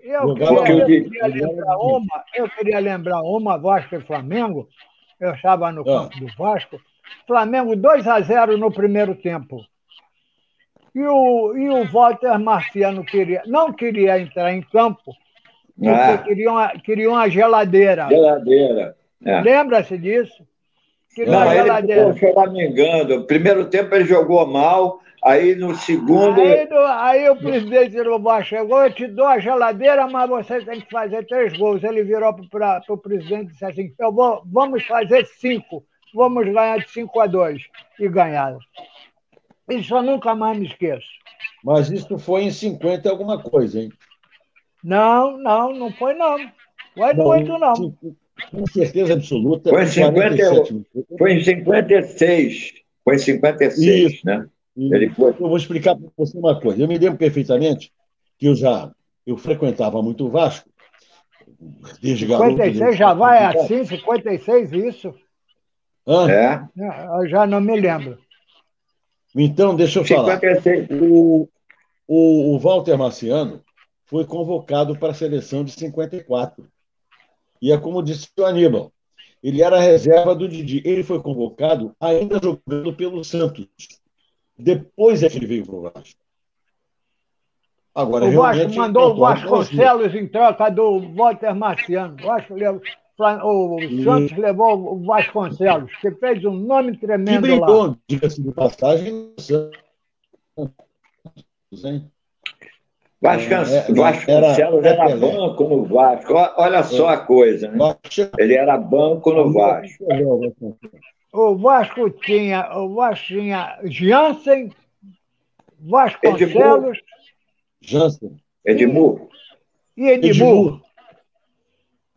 Eu queria, eu queria lembrar uma, eu queria lembrar uma, Vasco e Flamengo. Eu estava no campo ah. do Vasco. Flamengo 2 a 0 no primeiro tempo. E o, e o Walter Marciano queria, não queria entrar em campo, porque ah. queria, uma, queria uma geladeira. Geladeira. É. Lembra-se disso? Queria não, uma geladeira. Ele ficou choramingando. Primeiro tempo ele jogou mal, Aí no segundo. Aí, aí o presidente Vasco chegou, eu te dou a geladeira, mas você tem que fazer três gols. Ele virou para o presidente e disse assim: eu vou, vamos fazer cinco, vamos ganhar de 5 a 2. E ganharam. Isso eu nunca mais me esqueço. Mas isso foi em 50 alguma coisa, hein? Não, não, não foi não. Foi não, muito, não. Com certeza absoluta. Foi em, 50, foi em 56. Foi em 56, isso. né? Ele foi. Eu vou explicar para você uma coisa. Eu me lembro perfeitamente que eu já eu frequentava muito o Vasco. Desde 56 garoto, já vai assim, 56 isso? Hã? É. Eu já não me lembro. Então, deixa eu 56. falar. O, o, o Walter Marciano foi convocado para a seleção de 54. E é como disse o Aníbal, ele era a reserva do Didi. Ele foi convocado ainda jogando pelo Santos. Depois é que ele veio para o Vasco. Agora, o Vasco mandou o Vasconcelos em troca do Walter Marciano. O, Vasco levou, o Santos e... levou o Vasconcelos, que fez um nome tremendo que brilhou, lá. diga-se de passagem, Vasconcelos, é, Vasconcelos era, era, banco no Vasco. Olha só a coisa, né? Ele era banco no Vasco o Vasco tinha, o Vasco tinha Jansen, Vasconcelos. Jansen. Edmur. E Edmur.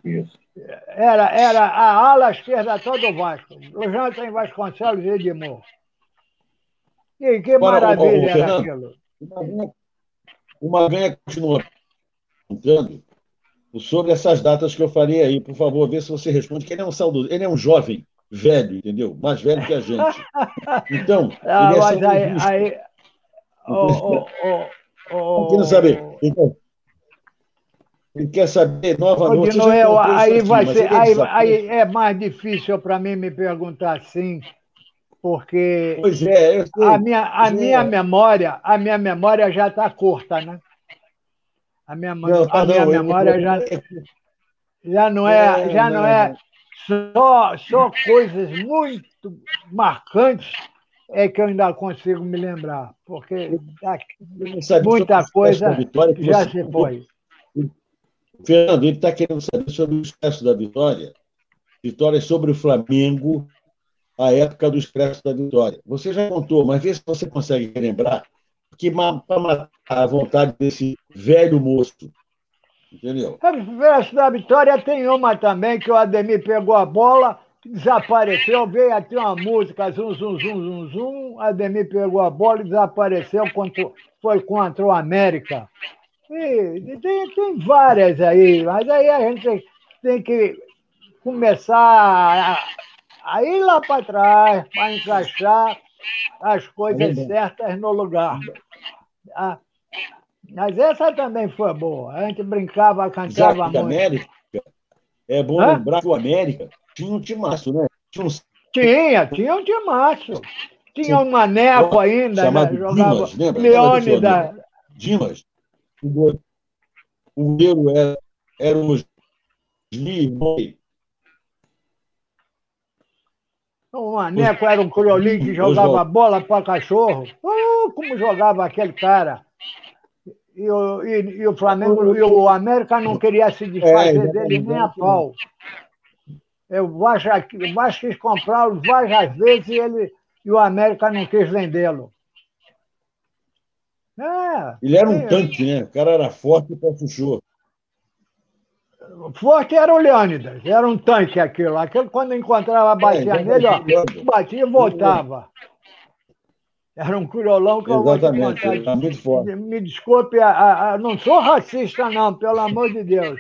Isso. Era, era a ala esquerda toda do Vasco. O Jansen, Vasconcelos e Edmur. E que Agora, maravilha o, o, era aquilo. Uma ganha continua perguntando sobre essas datas que eu falei aí. Por favor, vê se você responde, que ele é um saudoso, ele é um jovem velho, entendeu? Mais velho que a gente. Então, ah, ele é mas aí, aí oh, oh, oh, saber. Então, ele quer saber novamente. Noel, aí, vai ser, aí, aí é mais difícil para mim me perguntar assim, porque é, a minha, a é. minha memória, a minha memória já está curta, né? A minha, não, tá a minha não, memória eu, já, já não é, é já não, não é só, só coisas muito marcantes é que eu ainda consigo me lembrar, porque muita coisa já se foi. Fernando, ele está querendo saber sobre o Expresso da Vitória. Vitória sobre o Flamengo, a época do Expresso da Vitória. Você já contou, mas vê se você consegue lembrar, que para matar a vontade desse velho moço Entendeu? Verso da Vitória tem uma também que o Ademir pegou a bola, desapareceu, veio até uma música, zum, zum, zum, zum, zum, Ademir pegou a bola e desapareceu, contra, foi contra o América. E tem, tem várias aí, mas aí a gente tem que começar a, a ir lá para trás para encaixar as coisas certas no lugar. Ah, mas essa também foi boa. A gente brincava, cantava muito. América, é bom Hã? lembrar que o América tinha um timaço, né? Tinha, um... tinha, tinha um timaço. Tinha um maneco ainda, Chamado né? jogava Dimas, lembra? Leônida. Dimas. O goleiro era, era o Sli O maneco era um criolinho que jogava bola para cachorro. Uh, como jogava aquele cara. E o, e, e o Flamengo e o América não queria se desfazer é, dele nem a pau. Eu, o Vasco, o Vasco quis comprá-lo várias vezes e, ele, e o América não quis vendê-lo. É, ele era um é, tanque, né? O cara era forte para chuchô. Forte era o Leônidas, era um tanque aquilo. Aquilo quando encontrava, batia é, nele, ó, batia e voltava. Era um criolão que Exatamente, eu vou te contar. muito forte. Me desculpe, a, a, não sou racista, não, pelo amor de Deus.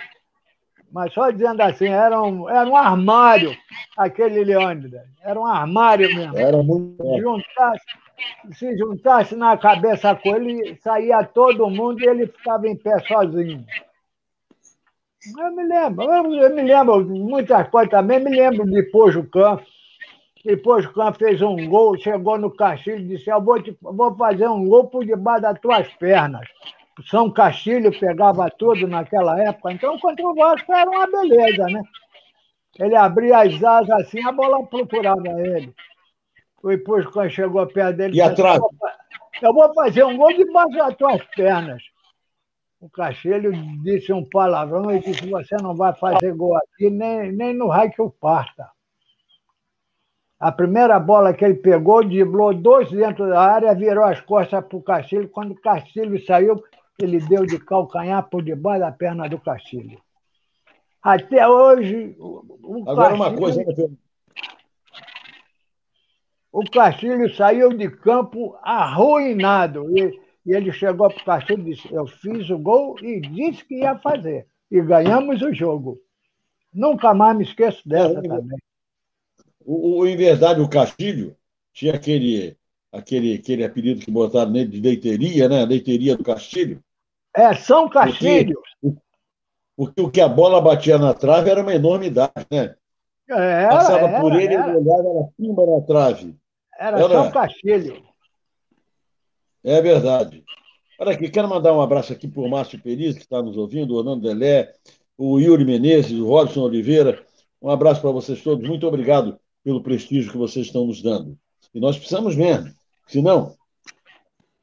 Mas só dizendo assim, era um, era um armário aquele Leônidas. Era um armário mesmo. Era muito se juntasse, se juntasse na cabeça com ele, saía todo mundo e ele ficava em pé sozinho. Eu me lembro, eu me lembro muitas coisas também, me lembro de Pojucan. E Pojucan fez um gol, chegou no Castilho e disse: Eu vou, te, vou fazer um gol por debaixo das tuas pernas. São Castilho pegava tudo naquela época, então contra o Vasco era uma beleza, né? Ele abria as asas assim, a bola procurava ele. Depois, quando chegou perto dele, e atrás? Eu vou fazer um gol debaixo das tuas pernas. O Castilho disse um palavrão e disse: Você não vai fazer gol aqui, nem, nem no raio que eu parta. A primeira bola que ele pegou, driblou dois dentro da área, virou as costas para o Castilho. Quando o Castilho saiu, ele deu de calcanhar por debaixo da perna do Castilho. Até hoje. O Agora, Castilho, uma coisa. Né, o Castilho saiu de campo arruinado. E, e ele chegou para o Castilho e disse: Eu fiz o gol e disse que ia fazer. E ganhamos o jogo. Nunca mais me esqueço dessa é, também. O, o, em verdade, o Castilho tinha aquele, aquele, aquele apelido que botaram nele de leiteria, né? Leiteria do Castilho. É, São Castilho. Porque, porque o que a bola batia na trave era uma enormidade, né? Era, Passava era, por ele era. e olhava na cima da trave. Era, era São Castilho. É verdade. Olha aqui, quero mandar um abraço aqui para o Márcio Peris, que está nos ouvindo, o Orlando Delé, o Yuri Menezes, o Robson Oliveira. Um abraço para vocês todos. Muito obrigado pelo prestígio que vocês estão nos dando. E nós precisamos mesmo. Senão,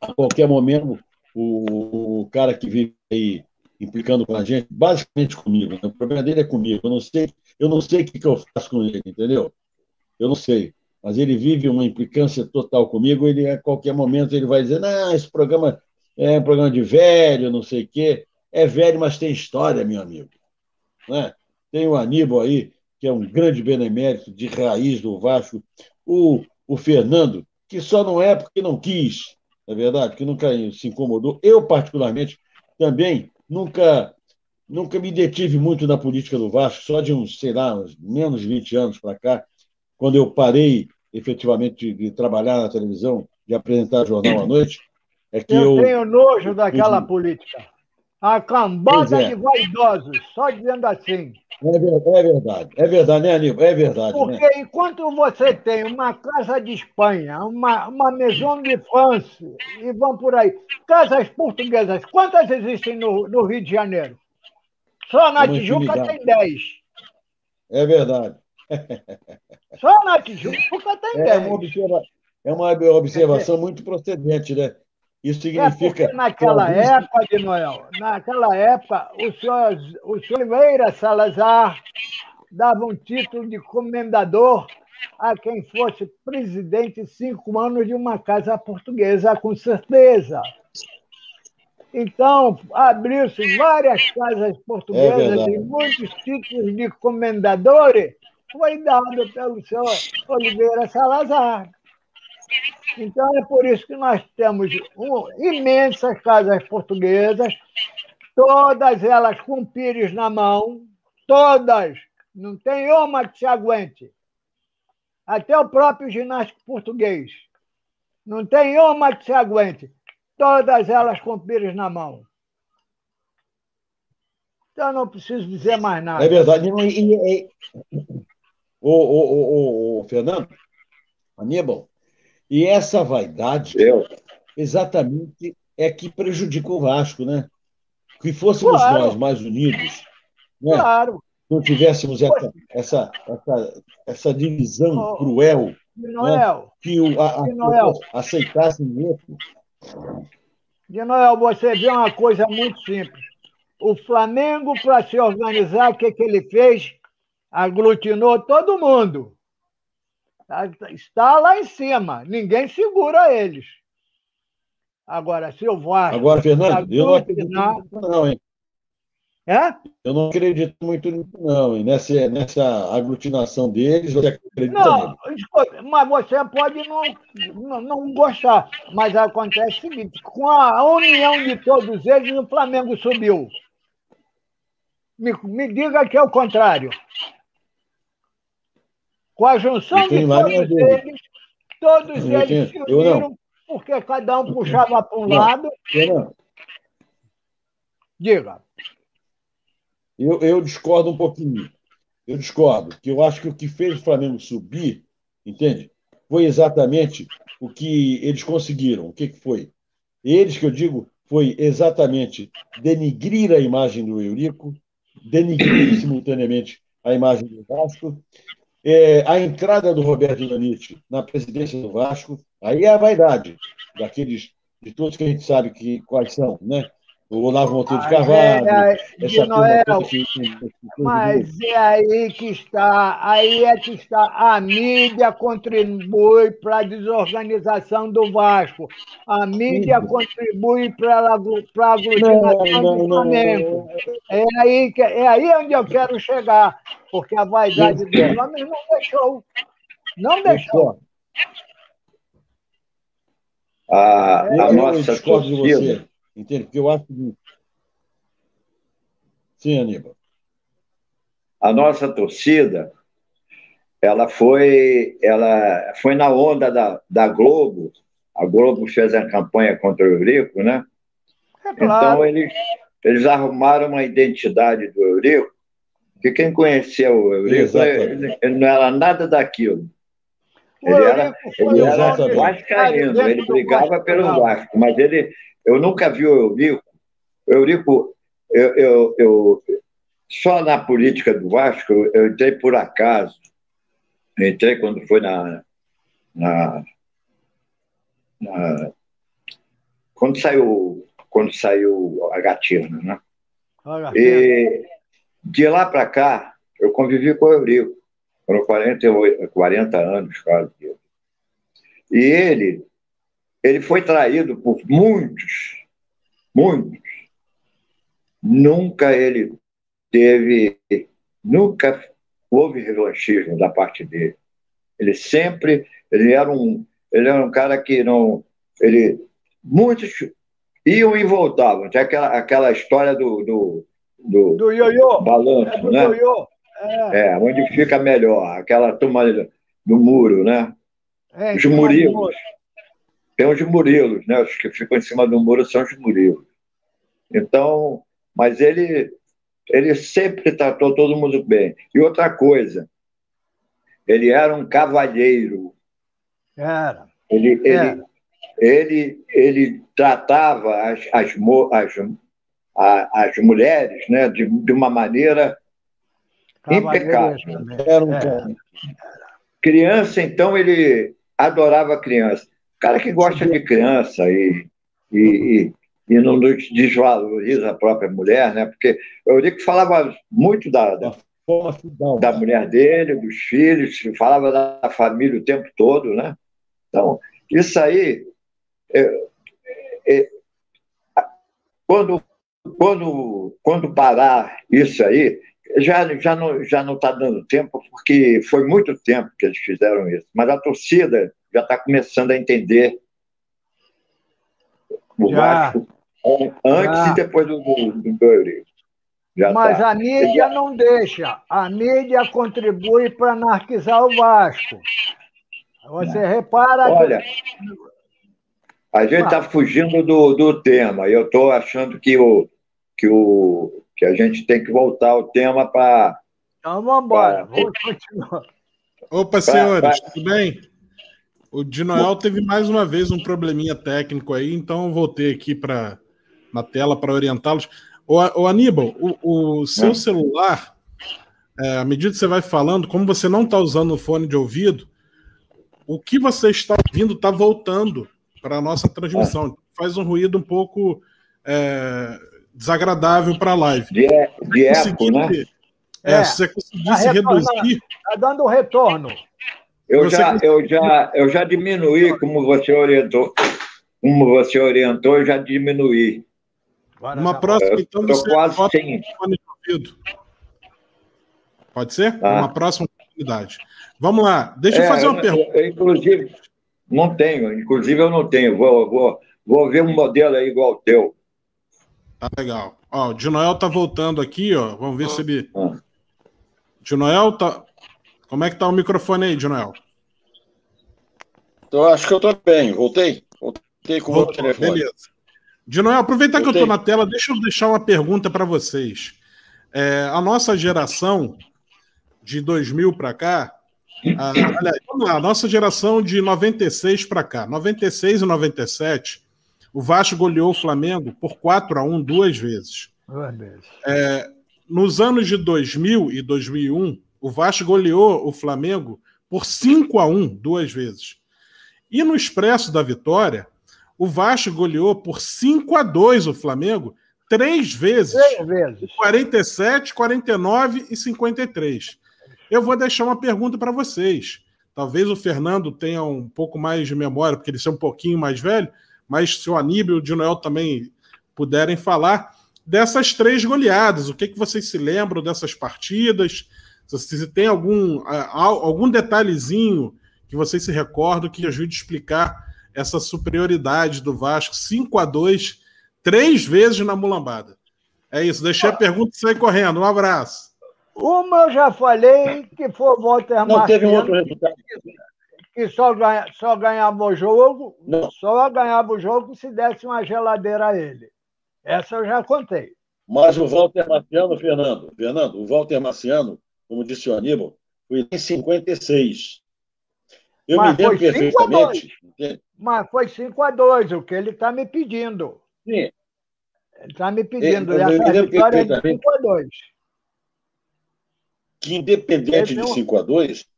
a qualquer momento, o, o cara que vive aí implicando com a gente, basicamente comigo, né? o problema dele é comigo. Eu não sei, eu não sei o que, que eu faço com ele, entendeu? Eu não sei. Mas ele vive uma implicância total comigo. Ele, a qualquer momento, ele vai dizer: não, esse programa é um programa de velho, não sei o quê. É velho, mas tem história, meu amigo. Né? Tem o Aníbal aí, que é um grande benemérito de raiz do Vasco. O, o Fernando, que só não é porque não quis, é verdade, que nunca se incomodou. Eu, particularmente, também nunca nunca me detive muito na política do Vasco, só de uns, sei lá, uns menos de 20 anos para cá, quando eu parei efetivamente de, de, trabalhar na televisão, de apresentar jornal à noite, é que eu... Eu tenho nojo daquela eu... política. A cambada é. de vaidosos, só dizendo assim. É verdade, é verdade, é verdade, né, Aníbal? É verdade. Porque né? enquanto você tem uma casa de Espanha, uma, uma Maison de France, e vão por aí, casas portuguesas, quantas existem no, no Rio de Janeiro? Só na uma Tijuca infinidade. tem 10. É verdade. Só na Tijuca tem é 10. Uma observa... É uma observação muito procedente, né? Isso significa. É naquela época, de Noel, naquela época, o senhor, o senhor Oliveira Salazar dava um título de comendador a quem fosse presidente cinco anos de uma casa portuguesa, com certeza. Então, abriu-se várias casas portuguesas é e muitos títulos de comendadores foi dado pelo senhor Oliveira Salazar. Então é por isso que nós temos um, imensas casas portuguesas, todas elas com pires na mão, todas, não tem uma que se aguente. Até o próprio ginástico português. Não tem uma que se aguente. Todas elas com pires na mão. Então não preciso dizer mais nada. É verdade. E, e, e, o, o, o, o Fernando, Aníbal, e essa vaidade, Eu. exatamente, é que prejudica o Vasco, né? Que fôssemos claro. nós mais unidos, né? claro. não tivéssemos essa, essa, essa, essa divisão oh, cruel, né? que o, a, aceitassem outro, De Noel, você vê uma coisa muito simples. O Flamengo, para se organizar, o que, que ele fez? Aglutinou todo mundo. Tá, está lá em cima. Ninguém segura eles. Agora, se o Vasco. Agora, Fernando, eu não acredito não, hein? É? Eu não acredito muito nisso, não. E nessa, nessa aglutinação deles, você acredita Não, escuta, mas você pode não, não, não, gostar. Mas acontece o seguinte: com a união de todos eles, o Flamengo subiu. Me, me diga que é o contrário. Com a junção de todos eles, todos eu eles se uniram, porque cada um puxava para um lado. Diga. Eu, eu discordo um pouquinho. Eu discordo, que eu acho que o que fez o Flamengo subir, entende? Foi exatamente o que eles conseguiram. O que, que foi? Eles, que eu digo, foi exatamente denigrir a imagem do Eurico, denigrir simultaneamente a imagem do Vasco, é, a entrada do Roberto Dinamite na presidência do Vasco, aí é a vaidade daqueles, de todos que a gente sabe que, quais são, né? O Olavo Monteiro de Carvalho. É, de Noel, mas é aí que está, aí é que está. A mídia contribui para a desorganização do Vasco. A mídia Sim. contribui para a aglutinação do Flamengo. É aí, que, é aí onde eu quero chegar, porque a vaidade dos homens não deixou. Não deixou. A, a nossa torcida Entende? Porque eu acho que. Sim, Aníbal. A nossa torcida, ela foi, ela foi na onda da, da Globo. A Globo fez a campanha contra o Eurico, né? É claro. Então, eles, eles arrumaram uma identidade do Eurico, que quem conheceu o Eurico, ele, ele não era nada daquilo. Ele era, ele era vascaíno, ele brigava pelo Vasco, mas ele, eu nunca vi o Eurico. O Eurico, eu, eu, eu, só na política do Vasco, eu entrei por acaso. Eu entrei quando foi na, na, na, quando saiu quando saiu a Gatina, né? E de lá para cá, eu convivi com o Eurico. Foram 48, 40 anos quase. E ele ele foi traído por muitos, muitos. Nunca ele teve, nunca houve revanchismo da parte dele. Ele sempre, ele era um, ele era um cara que não, ele, muitos iam e voltavam. Tinha aquela, aquela história do, do, do, do ioiô. balanço, é do né? Ioiô. É. é, onde fica melhor, aquela turma do muro, né? É, Os murilos. Tem os Murilos, né? Os que ficam em cima do muro são os Murilos. Então, mas ele, ele sempre tratou todo mundo bem. E outra coisa, ele era um cavalheiro. Era. Ele, era. ele, ele, ele tratava as, as, as, as mulheres né, de, de uma maneira impecável. Era um é. Criança, então, ele adorava criança cara que gosta de criança e, e, e, e não desvaloriza a própria mulher, né? Porque o Eurico falava muito da, da, da mulher dele, dos filhos, falava da família o tempo todo, né? Então, isso aí, é, é, quando, quando, quando parar isso aí, já, já não já não está dando tempo, porque foi muito tempo que eles fizeram isso. Mas a torcida já está começando a entender o já. Vasco antes já. e depois do, do, do Já Mas tá. a mídia não deixa. A mídia contribui para anarquizar o Vasco. Você não. repara. Olha, que... a gente está fugindo do, do tema. Eu estou achando que, o, que, o, que a gente tem que voltar ao tema para. Então vamos embora. Pra... Vamos continuar. Opa, senhores, pra... tudo bem? O de Noel teve mais uma vez um probleminha técnico aí, então eu voltei aqui para na tela para orientá-los. O, o, Aníbal, o, o seu é. celular, é, à medida que você vai falando, como você não está usando o fone de ouvido, o que você está ouvindo está voltando para a nossa transmissão. faz um ruído um pouco é, desagradável para a live. De, de eco, né? É, é, se você conseguisse reduzir. Está dando um retorno. Eu já, eu, já, eu já diminuí, como você orientou, como você orientou, eu já diminuí. Uma próxima, então, você quase sem. Pode ser? Ah. Uma próxima oportunidade. Vamos lá. Deixa é, eu fazer uma eu, pergunta. Eu, inclusive, não tenho. Inclusive, eu não tenho. Vou, vou, vou ver um modelo aí igual ao teu. Tá legal. Ó, o Dinoel tá voltando aqui, ó. Vamos ver ah. se ele. Ah. Dinoel, tá. Como é que tá o microfone aí, Dinoel? Eu acho que eu tô bem. Voltei. Voltei com o telefone. Beleza. Dinoel, aproveitar Voltei. que eu tô na tela, deixa eu deixar uma pergunta para vocês. É, a nossa geração de 2000 para cá, a, aliás, vamos lá, a nossa geração de 96 para cá, 96 e 97, o Vasco goleou o Flamengo por 4 a 1 duas vezes. É, nos anos de 2000 e 2001, o Vasco goleou o Flamengo por 5 a 1 duas vezes. E no Expresso da Vitória, o Vasco goleou por 5 a 2 o Flamengo três vezes. Três vezes. 47, 49 e 53. Eu vou deixar uma pergunta para vocês. Talvez o Fernando tenha um pouco mais de memória, porque ele é um pouquinho mais velho, mas se o Aníbal e o Dinoel também puderem falar dessas três goleadas. O que, que vocês se lembram dessas partidas? Se tem algum, algum detalhezinho que vocês se recordam que ajude a explicar essa superioridade do Vasco 5 a 2 três vezes na mulambada. É isso, deixei a pergunta e sair correndo. Um abraço. Uma eu já falei que foi o Walter Não teve um outro resultado. Que só, ganha, só ganhava o jogo, Não. só ganhava o jogo se desse uma geladeira a ele. Essa eu já contei. Mas o Walter Marciano, Fernando, Fernando, o Walter Marciano, como disse o Aníbal, foi em 56. Eu Mas me lembro perfeitamente. Mas foi 5 a 2 o que ele está me pedindo. Sim. Ele está me pedindo. Eu, eu, essa vitória é de 5 a 2 Que independente de 5 a 2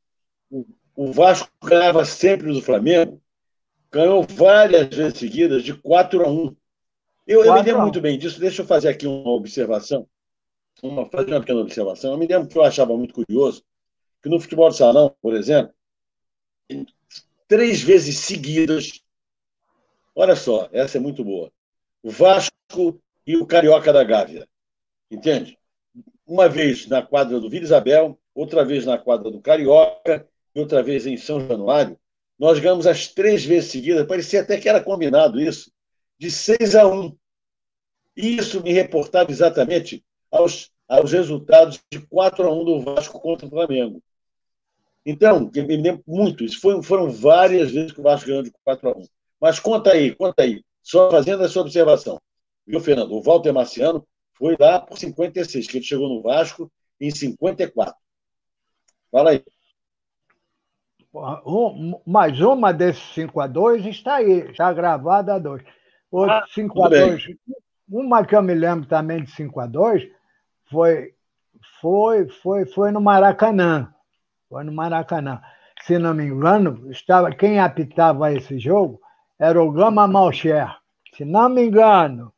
o Vasco ganhava sempre do Flamengo, ganhou várias vezes seguidas de 4 a 1 eu, eu me lembro muito bem disso. Deixa eu fazer aqui uma observação. Uma, fazer uma pequena observação. Eu me lembro que eu achava muito curioso que no futebol de salão, por exemplo, três vezes seguidas, olha só, essa é muito boa. O Vasco e o Carioca da Gávea. Entende? Uma vez na quadra do Vila Isabel, outra vez na quadra do Carioca e outra vez em São Januário. Nós ganhamos as três vezes seguidas. Parecia até que era combinado isso de 6 a 1. Isso me reportava exatamente aos, aos resultados de 4 a 1 do Vasco contra o Flamengo. Então, eu me lembro muito, isso foi, foram várias vezes que o Vasco ganhou de 4 a 1. Mas conta aí, conta aí, só fazendo essa observação. Viu, Fernando? O Walter Marciano foi lá por 56, que ele chegou no Vasco em 54. Fala aí. Um, mais uma desses 5 a 2 está aí, está gravada a 2. Outro ah, 5 a 2 Uma que eu me lembro também de 5 a 2 foi, foi, foi, foi no Maracanã. Foi no Maracanã. Se não me engano, estava, quem apitava esse jogo era o Gama Malcher. Se não me engano.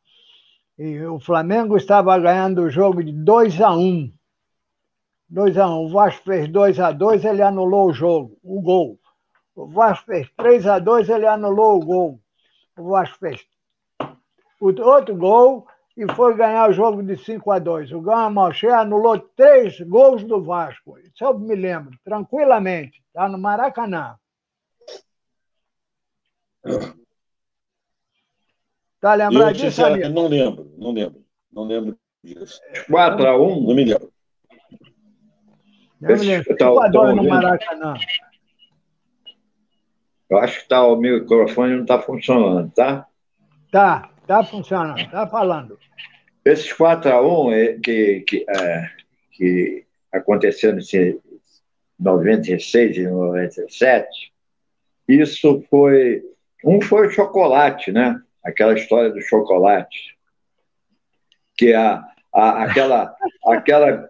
E o Flamengo estava ganhando o jogo de 2 a 1 2 a 1 O Vasco fez 2 a 2 ele anulou o jogo, o gol. O Vasco fez 3 a 2 ele anulou o gol. O Vasco fez outro gol e foi ganhar o jogo de 5 a 2. O Gama Malché anulou três gols do Vasco. Isso eu me lembro, tranquilamente. Está no Maracanã. Está lembrado disso, amigo? Não lembro, não lembro. Não lembro disso. 4 a 1 Não me lembro. Não me lembro. 5 tá a 2 no Maracanã. Eu acho que tá, o microfone não está funcionando, tá? Tá. Está funcionando, está falando. Esses 4 a 1 é, que, que, é, que aconteceu em 96 e 97, isso foi. Um foi o chocolate, né? Aquela história do chocolate. Que a, a, aquela, aquela.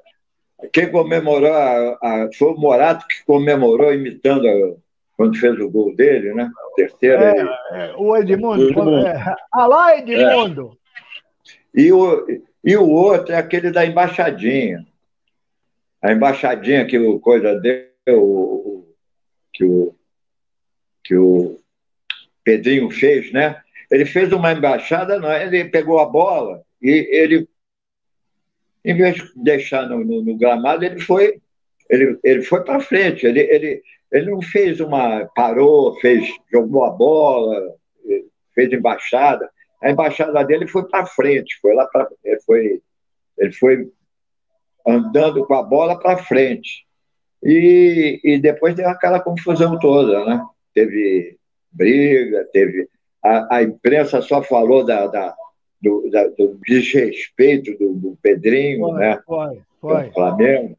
Quem comemorou, a, a, foi o Morato que comemorou imitando a, quando fez o gol dele, né? O terceiro. É, ele... é, o Edmundo. Edmundo. É. Edmundo! É. E, o, e o outro é aquele da embaixadinha. A embaixadinha que o coisa deu, que o, que o Pedrinho fez, né? Ele fez uma embaixada, não, ele pegou a bola e ele, em vez de deixar no, no, no gramado, ele foi, ele, ele foi para frente. Ele, ele, ele não fez uma. parou, fez, jogou a bola, fez embaixada. A embaixada dele foi para frente, foi lá para. Ele foi, ele foi andando com a bola para frente. E, e depois deu aquela confusão toda, né? Teve briga, teve. A, a imprensa só falou da, da do, da, do, desrespeito do, do Pedrinho, foi, né? Foi, foi. Do Flamengo.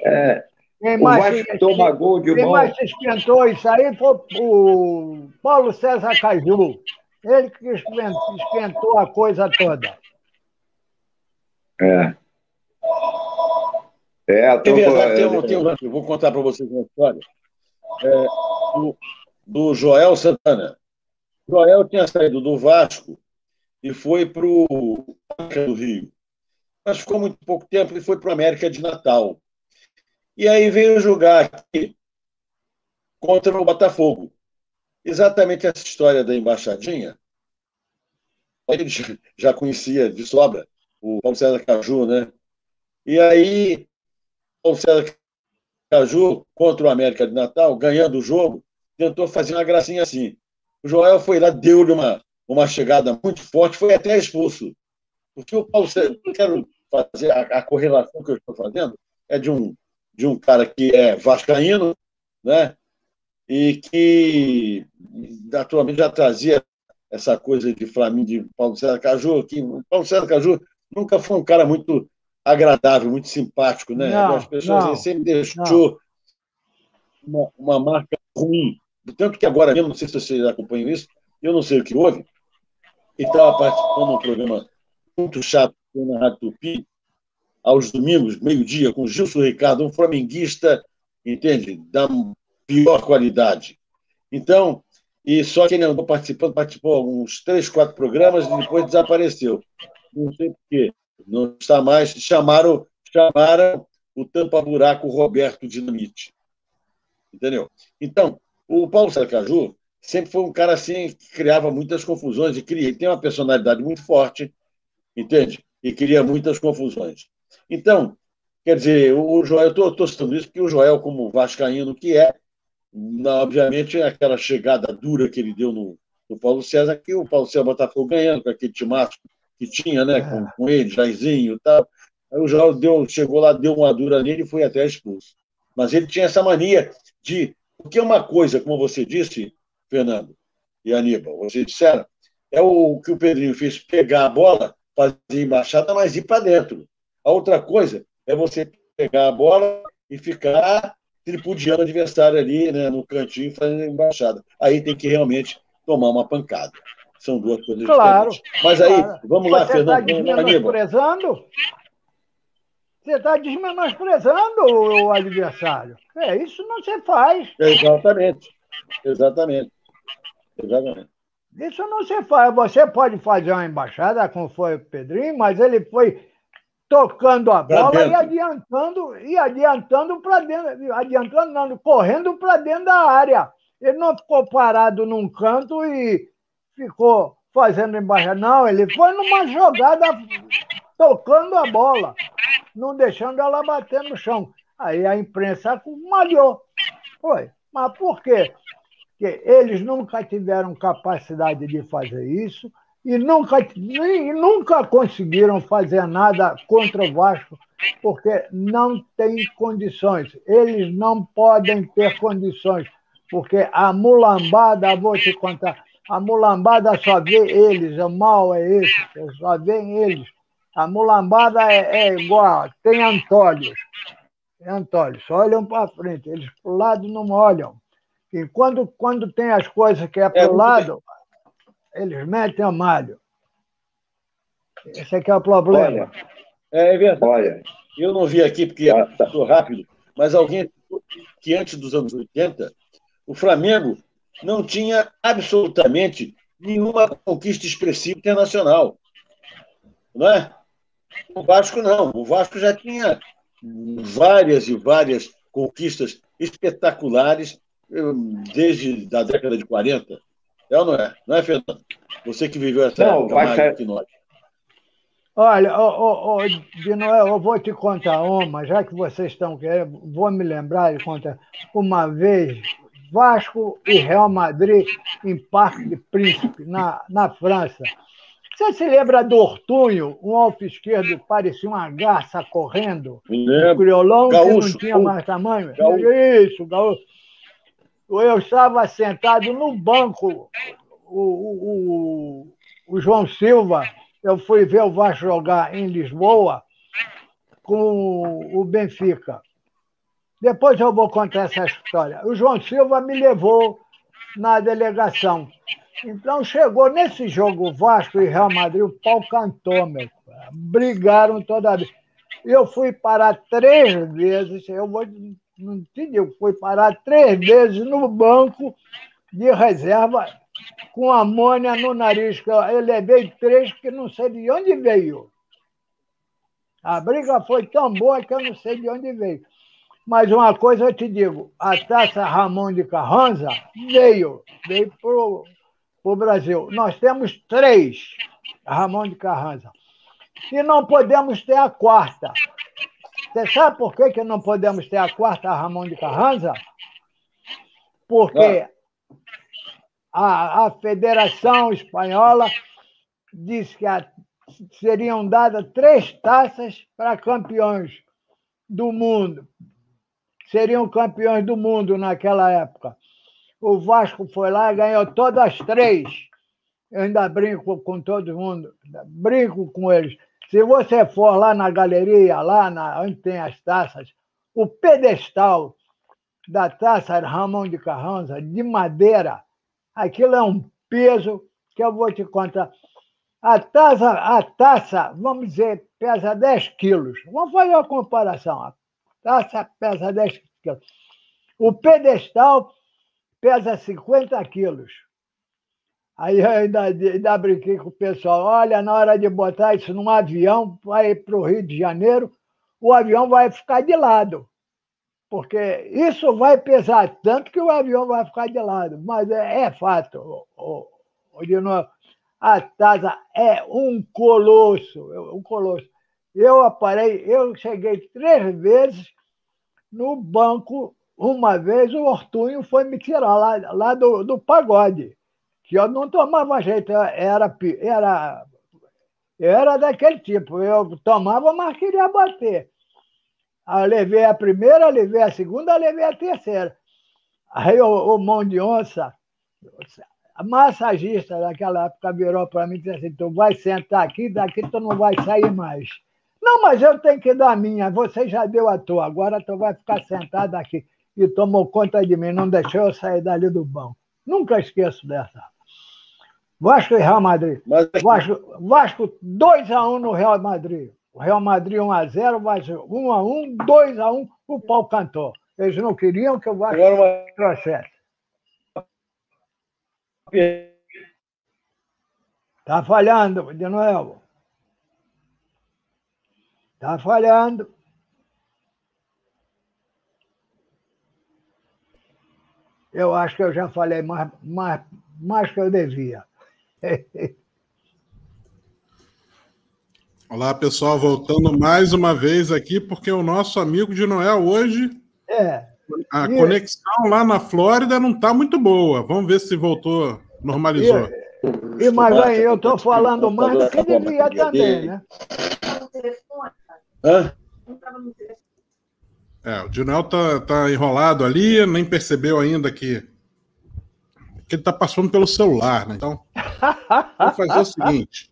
É, quem o Vasco toma gol de quem mão. mais se esquentou isso aí foi o Paulo César Caju. Ele que esquentou a coisa toda. É. É, tô, é verdade, tem um, tem um, vou contar para vocês uma história. É, do, do Joel Santana. Joel tinha saído do Vasco e foi para o do Rio. Mas ficou muito pouco tempo e foi para o América de Natal. E aí veio jogar aqui contra o Botafogo. Exatamente essa história da embaixadinha. Ele já conhecia de sobra o Paulo César Caju, né? E aí o César Caju contra o América de Natal, ganhando o jogo, tentou fazer uma gracinha assim. O Joel foi lá, deu-lhe uma, uma chegada muito forte, foi até expulso. Porque o Paulo César, eu quero fazer a, a, correlação que eu estou fazendo, é de um, de um cara que é vascaíno, né? E que naturalmente já trazia essa coisa de Flamengo, de Paulo César Caju, que o Paulo César Caju nunca foi um cara muito agradável, muito simpático, né? Não, As pessoas não, sempre deixou uma, uma, marca ruim. Tanto que agora mesmo, não sei se vocês acompanham isso, eu não sei o que houve, ele estava participando de um programa muito chato na Rádio Tupi, aos domingos, meio-dia, com Gilson Ricardo, um flamenguista, entende? Da pior qualidade. Então, e só que ele andou participando, participou uns três, quatro programas e depois desapareceu. Não sei por quê não está mais. Chamaram, chamaram o tampa-buraco Roberto Dinamite. Entendeu? Então, o Paulo Saracaju sempre foi um cara assim que criava muitas confusões e cria, tem uma personalidade muito forte, entende? E cria muitas confusões. Então, quer dizer, o Joel, eu estou citando isso porque o Joel, como vascaíno que é, obviamente aquela chegada dura que ele deu no, no Paulo César, que o Paulo César Botafogo ganhando com aquele timaço que tinha, né, com, é. com ele, Jairzinho e tal. Aí o João deu, chegou lá, deu uma dura nele e foi até expulso. Mas ele tinha essa mania de. Porque uma coisa, como você disse, Fernando e Aníbal, vocês disseram, é o que o Pedrinho fez: pegar a bola, fazer embaixada, mas ir para dentro. A outra coisa é você pegar a bola e ficar tripudiando o adversário ali né, no cantinho fazendo embaixada. Aí tem que realmente tomar uma pancada. São duas coisas claro, diferentes. Mas aí, claro. vamos lá, Você Fernando. Está desmenosprezando? Você está desmenosprezando o adversário. É, isso não se faz. Exatamente. Exatamente. Exatamente. Isso não se faz. Você pode fazer uma embaixada, como foi o Pedrinho, mas ele foi tocando a bola e adiantando, e adiantando para dentro, adiantando, não, correndo para dentro da área. Ele não ficou parado num canto e ficou fazendo embaixada. Não, ele foi numa jogada tocando a bola, não deixando ela bater no chão. Aí a imprensa malhou. Foi. Mas por quê? Porque eles nunca tiveram capacidade de fazer isso e nunca, e nunca conseguiram fazer nada contra o Vasco, porque não tem condições. Eles não podem ter condições, porque a mulambada, vou te contar, a mulambada só vê eles, o mal é esse, só vê eles. A mulambada é, é igual, tem antolhos. Tem antolhos, só olham para frente, eles para o lado não olham. E quando, quando tem as coisas que é para o é, lado. Eles metem a malho. Esse aqui é o problema. Olha, é, é verdade. Olha, eu não vi aqui porque estou rápido, mas alguém que antes dos anos 80 o Flamengo não tinha absolutamente nenhuma conquista expressiva internacional. Não é? O Vasco não. O Vasco já tinha várias e várias conquistas espetaculares hum, desde a década de 40. É ou não é? Não é, Fernando? Você que viveu essa não, época mais ser... que nós. Olha, oh, oh, de Noel, eu vou te contar uma, já que vocês estão querendo, vou me lembrar de contar. Uma vez, Vasco e Real Madrid em Parque de Príncipe, na, na França. Você se lembra do Ortunho, um alto esquerdo, parecia uma garça correndo? Um criolão gaúcho, que não tinha mais tamanho? Gaúcho. Isso, gaúcho. Eu estava sentado no banco, o, o, o, João Silva, eu fui ver o Vasco jogar em Lisboa com o Benfica. Depois eu vou contar essa história. O João Silva me levou na delegação. Então chegou nesse jogo Vasco e Real Madrid, o pau cantou, meu. Brigaram toda vez. Eu fui parar três vezes, eu vou, não te digo, fui parar três vezes no banco de reserva com amônia no nariz. Eu levei três que não sei de onde veio. A briga foi tão boa que eu não sei de onde veio. Mas uma coisa eu te digo, a taça Ramon de Carranza veio, veio para o Brasil. Nós temos três Ramon de Carranza. E não podemos ter a quarta. Você sabe por que, que não podemos ter a quarta Ramon de Carranza? Porque a, a Federação Espanhola disse que a, seriam dadas três taças para campeões do mundo. Seriam campeões do mundo naquela época. O Vasco foi lá e ganhou todas as três. Eu ainda brinco com todo mundo, brinco com eles. Se você for lá na galeria, lá na, onde tem as taças, o pedestal da taça Ramon de Carranza, de madeira, aquilo é um peso que eu vou te contar. A taça, a taça, vamos dizer, pesa 10 quilos. Vamos fazer uma comparação. A taça pesa 10 quilos. O pedestal pesa 50 quilos. Aí eu ainda, ainda brinquei com o pessoal: olha, na hora de botar isso num avião, vai para o Rio de Janeiro, o avião vai ficar de lado porque isso vai pesar tanto que o avião vai ficar de lado. Mas é, é fato, o, de a TASA é um colosso, um colosso. Eu aparei, eu cheguei três vezes no banco. Uma vez o Hortunho foi me tirar lá, lá do, do pagode, que eu não tomava jeito, era, era, era daquele tipo. Eu tomava, mas queria bater. Aí levei a primeira, levei a segunda, levei a terceira. Aí o, o mão de onça, a massagista daquela época virou para mim e disse assim: tu vai sentar aqui, daqui tu não vai sair mais. Não, mas eu tenho que dar a minha, você já deu a tua, agora tu vai ficar sentado aqui. E tomou conta de mim, não deixou eu sair dali do banco. Nunca esqueço dessa. Vasco e Real Madrid. Mas... Vasco, Vasco 2x1 um no Real Madrid. O Real Madrid 1x0, Vasco 1x1, 2x1, o pau cantou. Eles não queriam que o Vasco trouxesse. Está falhando, de novo. Está falhando. Eu acho que eu já falei mais, mais, mais que eu devia. Olá, pessoal, voltando mais uma vez aqui, porque o nosso amigo de Noel hoje. É. A e... conexão lá na Flórida não está muito boa. Vamos ver se voltou, normalizou. E, e mas aí eu estou falando mais do que devia também, né? Hã? É, o Dinoel tá, tá enrolado ali, nem percebeu ainda que, que ele tá passando pelo celular, né? Então, vou fazer o seguinte.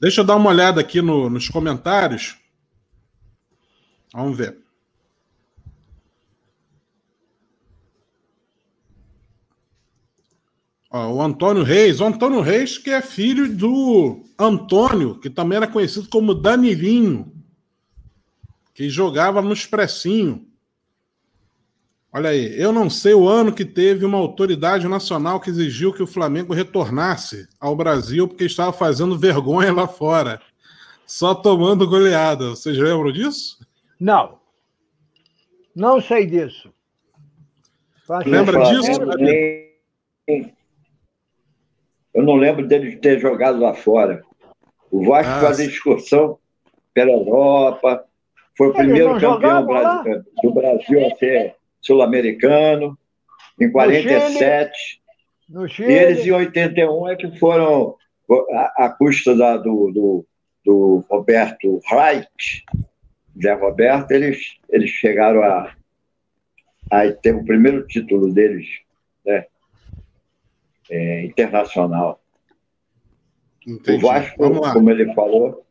Deixa eu dar uma olhada aqui no, nos comentários. Vamos ver. Ó, o Antônio Reis. O Antônio Reis, que é filho do Antônio, que também era conhecido como Danilinho, que jogava no Expressinho. Olha aí, eu não sei o ano que teve uma autoridade nacional que exigiu que o Flamengo retornasse ao Brasil porque estava fazendo vergonha lá fora, só tomando goleada. Vocês lembram disso? Não. Não sei disso. Lembra disso? Eu não lembro dele ter jogado lá fora. O Vasco ah, fazia excursão pela Europa, foi o primeiro campeão do Brasil a ser sul-americano, em 47. No Chile. E eles em 81 é que foram, a, a custa da, do, do, do Roberto Reich, Zé Roberto, eles, eles chegaram a, a ter o primeiro título deles, né? É, internacional. Entendi. O Vasco, como ele falou,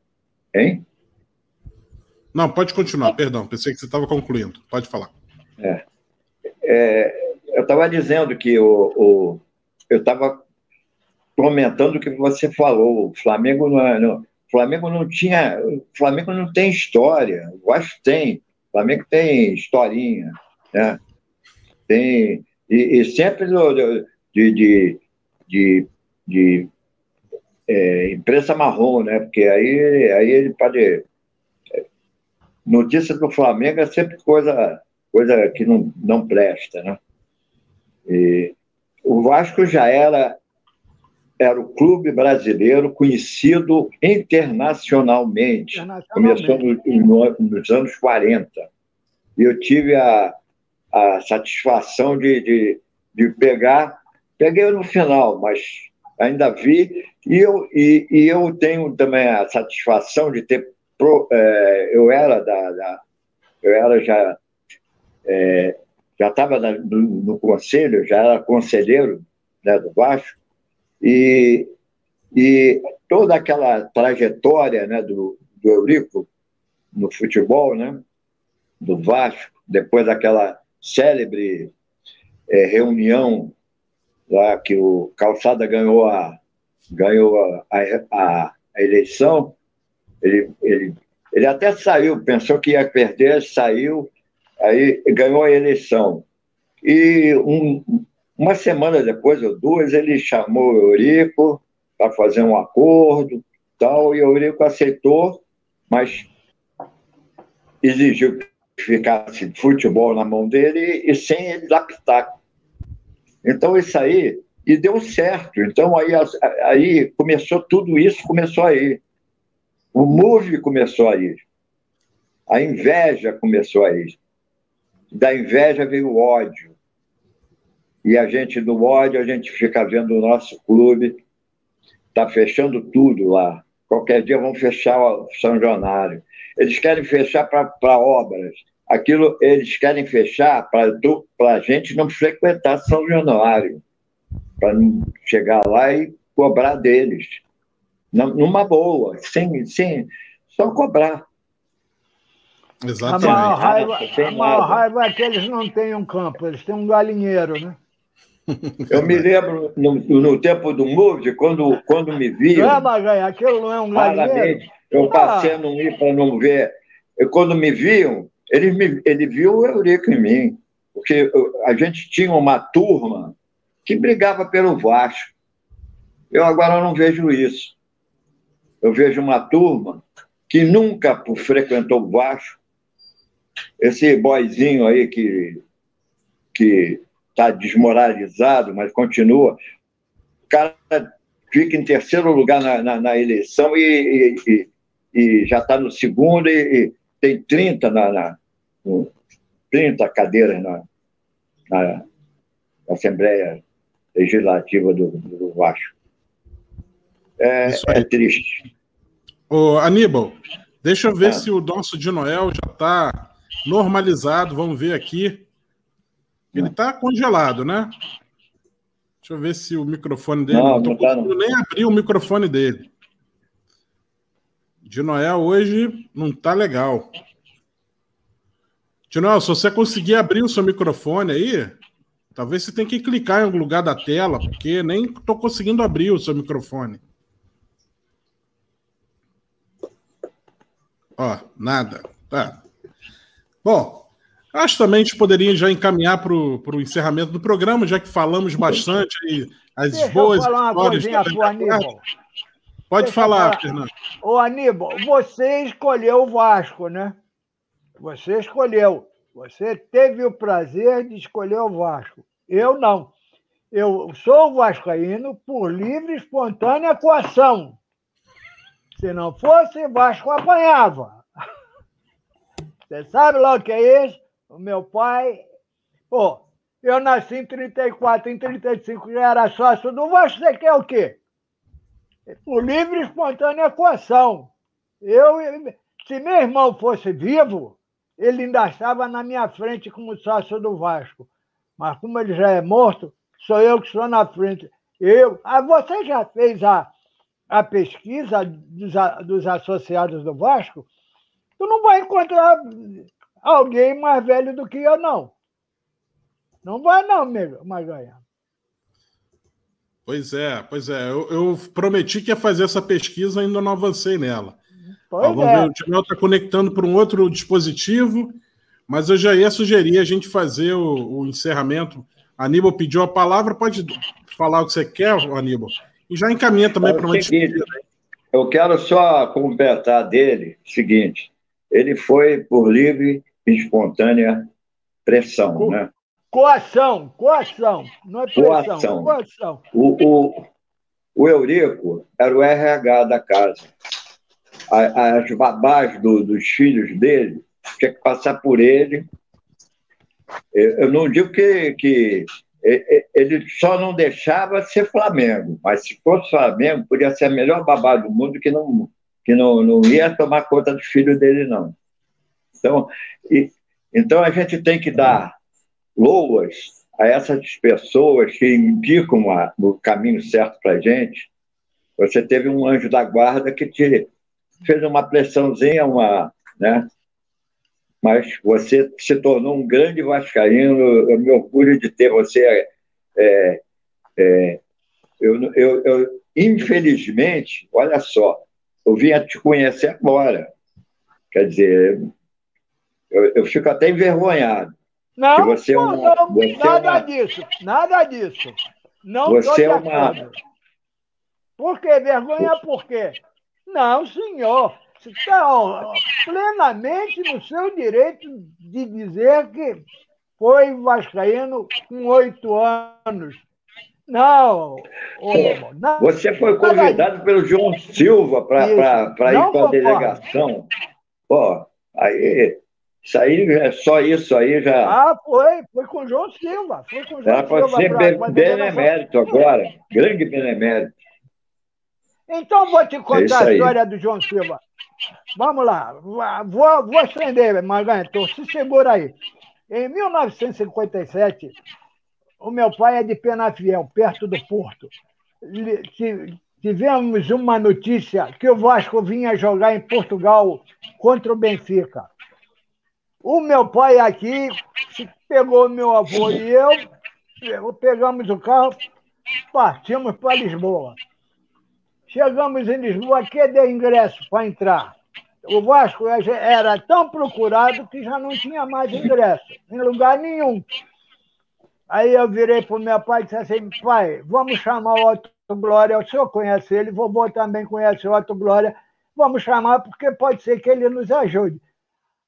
hein? Não, pode continuar, perdão, pensei que você estava concluindo. Pode falar. É. É, eu estava dizendo que o, o eu estava comentando o que você falou. O Flamengo não, é, não, Flamengo não tinha, Flamengo não tem história. O Vasco tem. O Flamengo tem historinha, né? Tem e, e sempre do, de, de, de, de é, imprensa marrom, né? Porque aí, aí ele pode notícia do Flamengo é sempre coisa, coisa que não, não presta, né? E o Vasco já era era o clube brasileiro conhecido internacionalmente. internacionalmente. Começou no, no, nos anos 40. E eu tive a, a satisfação de, de, de pegar, peguei no final, mas ainda vi, e eu, e, e eu tenho também a satisfação de ter pro, é, eu era da, da, eu era já é, já estava no, no, conselho, já era conselheiro né, do Vasco e, e toda aquela trajetória né, do, do Eurico no futebol, né, do Vasco, depois daquela célebre é, reunião lá que o Calçada ganhou a ganhou a, a, a eleição ele, ele, ele até saiu, pensou que ia perder, saiu, aí ganhou a eleição. E um, uma semana depois, ou duas, ele chamou o Eurico para fazer um acordo, tal, e o Eurico aceitou, mas exigiu que ficasse futebol na mão dele e sem ele laptar. Então, isso aí, e deu certo. Então, aí, aí começou tudo isso, começou aí. O MOVE começou aí. A inveja começou aí. Da inveja veio o ódio. E a gente, do ódio, a gente fica vendo o nosso clube, está fechando tudo lá. Qualquer dia vão fechar o São Januário. Eles querem fechar para obras. Aquilo eles querem fechar para a gente não frequentar São Januário, para não chegar lá e cobrar deles numa boa, sem, sem só cobrar. Exatamente. A maior, raiva, a maior raiva é que eles não têm um campo, eles têm um galinheiro, né? Eu me lembro no, no tempo do Move, quando, quando me viam. Ah, mas aquilo não é um galinheiro. Eu ah. passei a não ir para não ver. Eu, quando me viam, ele, me, ele viu o Eurico em mim. Porque a gente tinha uma turma que brigava pelo Vasco. Eu agora não vejo isso eu vejo uma turma que nunca frequentou o Vasco, esse boizinho aí que que está desmoralizado, mas continua, o cara fica em terceiro lugar na, na, na eleição e, e, e já está no segundo e, e, tem 30 na, na 30 cadeiras na, na Assembleia Legislativa do, do Vasco. É, é triste. Ô, Aníbal, deixa eu ver é. se o nosso de Noel já está normalizado. Vamos ver aqui. Ele está congelado, né? Deixa eu ver se o microfone dele. Não, não, tá, não. nem abrir o microfone dele. De Noel hoje não tá legal. De Noel, se você conseguir abrir o seu microfone aí, talvez você tenha que clicar em algum lugar da tela, porque nem estou conseguindo abrir o seu microfone. Ó, nada. Tá. Bom, Acho também que poderia já encaminhar para o encerramento do programa, já que falamos bastante aí, as Deixa boas eu falar uma histórias. Aníbal. Pode Deixa falar, falar. Fernando. Ô, Aníbal, você escolheu o Vasco, né? Você escolheu. Você teve o prazer de escolher o Vasco. Eu não. Eu sou vascaíno por livre e espontânea coação. Se não fosse, Vasco apanhava. Você sabe lá o que é isso? O meu pai. Pô, eu nasci em 34, em 35 já era sócio do Vasco. Você quer o quê? Por livre e espontânea coação. Eu, se meu irmão fosse vivo, ele ainda estava na minha frente como sócio do Vasco. Mas como ele já é morto, sou eu que estou na frente. Eu. Ah, você já fez a, a pesquisa dos, dos associados do Vasco? Tu não vai encontrar alguém mais velho do que eu, não. Não vai, não, amigo, Maganha. Pois é, pois é. Eu, eu prometi que ia fazer essa pesquisa, ainda não avancei nela. Ó, vamos é. ver, o Timel está conectando para um outro dispositivo, mas eu já ia sugerir a gente fazer o, o encerramento. Aníbal pediu a palavra, pode falar o que você quer, Aníbal, e já encaminha também É o para uma seguinte, despedida. Eu quero só completar dele o seguinte: ele foi por livre e espontânea pressão, Co- né? Coação, coação. Não é pressão, Coação. coação. O, o, o Eurico era o RH da casa. As babás do- dos filhos dele tinha que passar por ele. Eu não digo que, que ele só não deixava ser Flamengo, mas se fosse Flamengo, podia ser a melhor babá do mundo que não, que não, não ia tomar conta dos filhos dele, não. Então, e- então a gente tem que dar loas a essas pessoas que indicam a- o caminho certo para a gente. Você teve um anjo da guarda que te fez uma pressãozinha, uma, né? Mas você se tornou um grande vascaíno. Eu me orgulho de ter você. é, é, eu, eu, eu, infelizmente, olha só, eu vim a te conhecer agora. Quer dizer, eu, eu fico até envergonhado. Não, você é não, uma- não, você é nada uma- disso, nada disso. Não Você é uma- acordo. Por quê? Vergonha por quê? Não, senhor. Você está plenamente no seu direito de dizer que foi vascaíno com oito anos. Não, não, Você foi convidado pelo João Silva para ir para a delegação. Pô, aí, isso aí, é só isso aí já. Ah, foi, foi com o João Silva. Foi com o João para Silva. ser pra- be- pra benemérito agora, grande benemérito. Então vou te É contar a aí. história do João Silva. Vamos lá, vou, vou estender, Maganha, então se segura aí. Em 1957, o meu pai é de Penafiel, perto do Porto. Tivemos uma notícia que o Vasco vinha jogar em Portugal contra o Benfica. O meu pai aqui pegou meu avô e eu pegamos o carro, partimos para Lisboa. Chegamos em Lisboa, que deu ingresso para entrar. O Vasco era tão procurado que já não tinha mais ingresso, em lugar nenhum. Aí eu virei para o meu pai e disse assim, pai, vamos chamar o Otto Glória, o senhor conhece ele, vovô também conhece o Otto Glória, vamos chamar porque pode ser que ele nos ajude.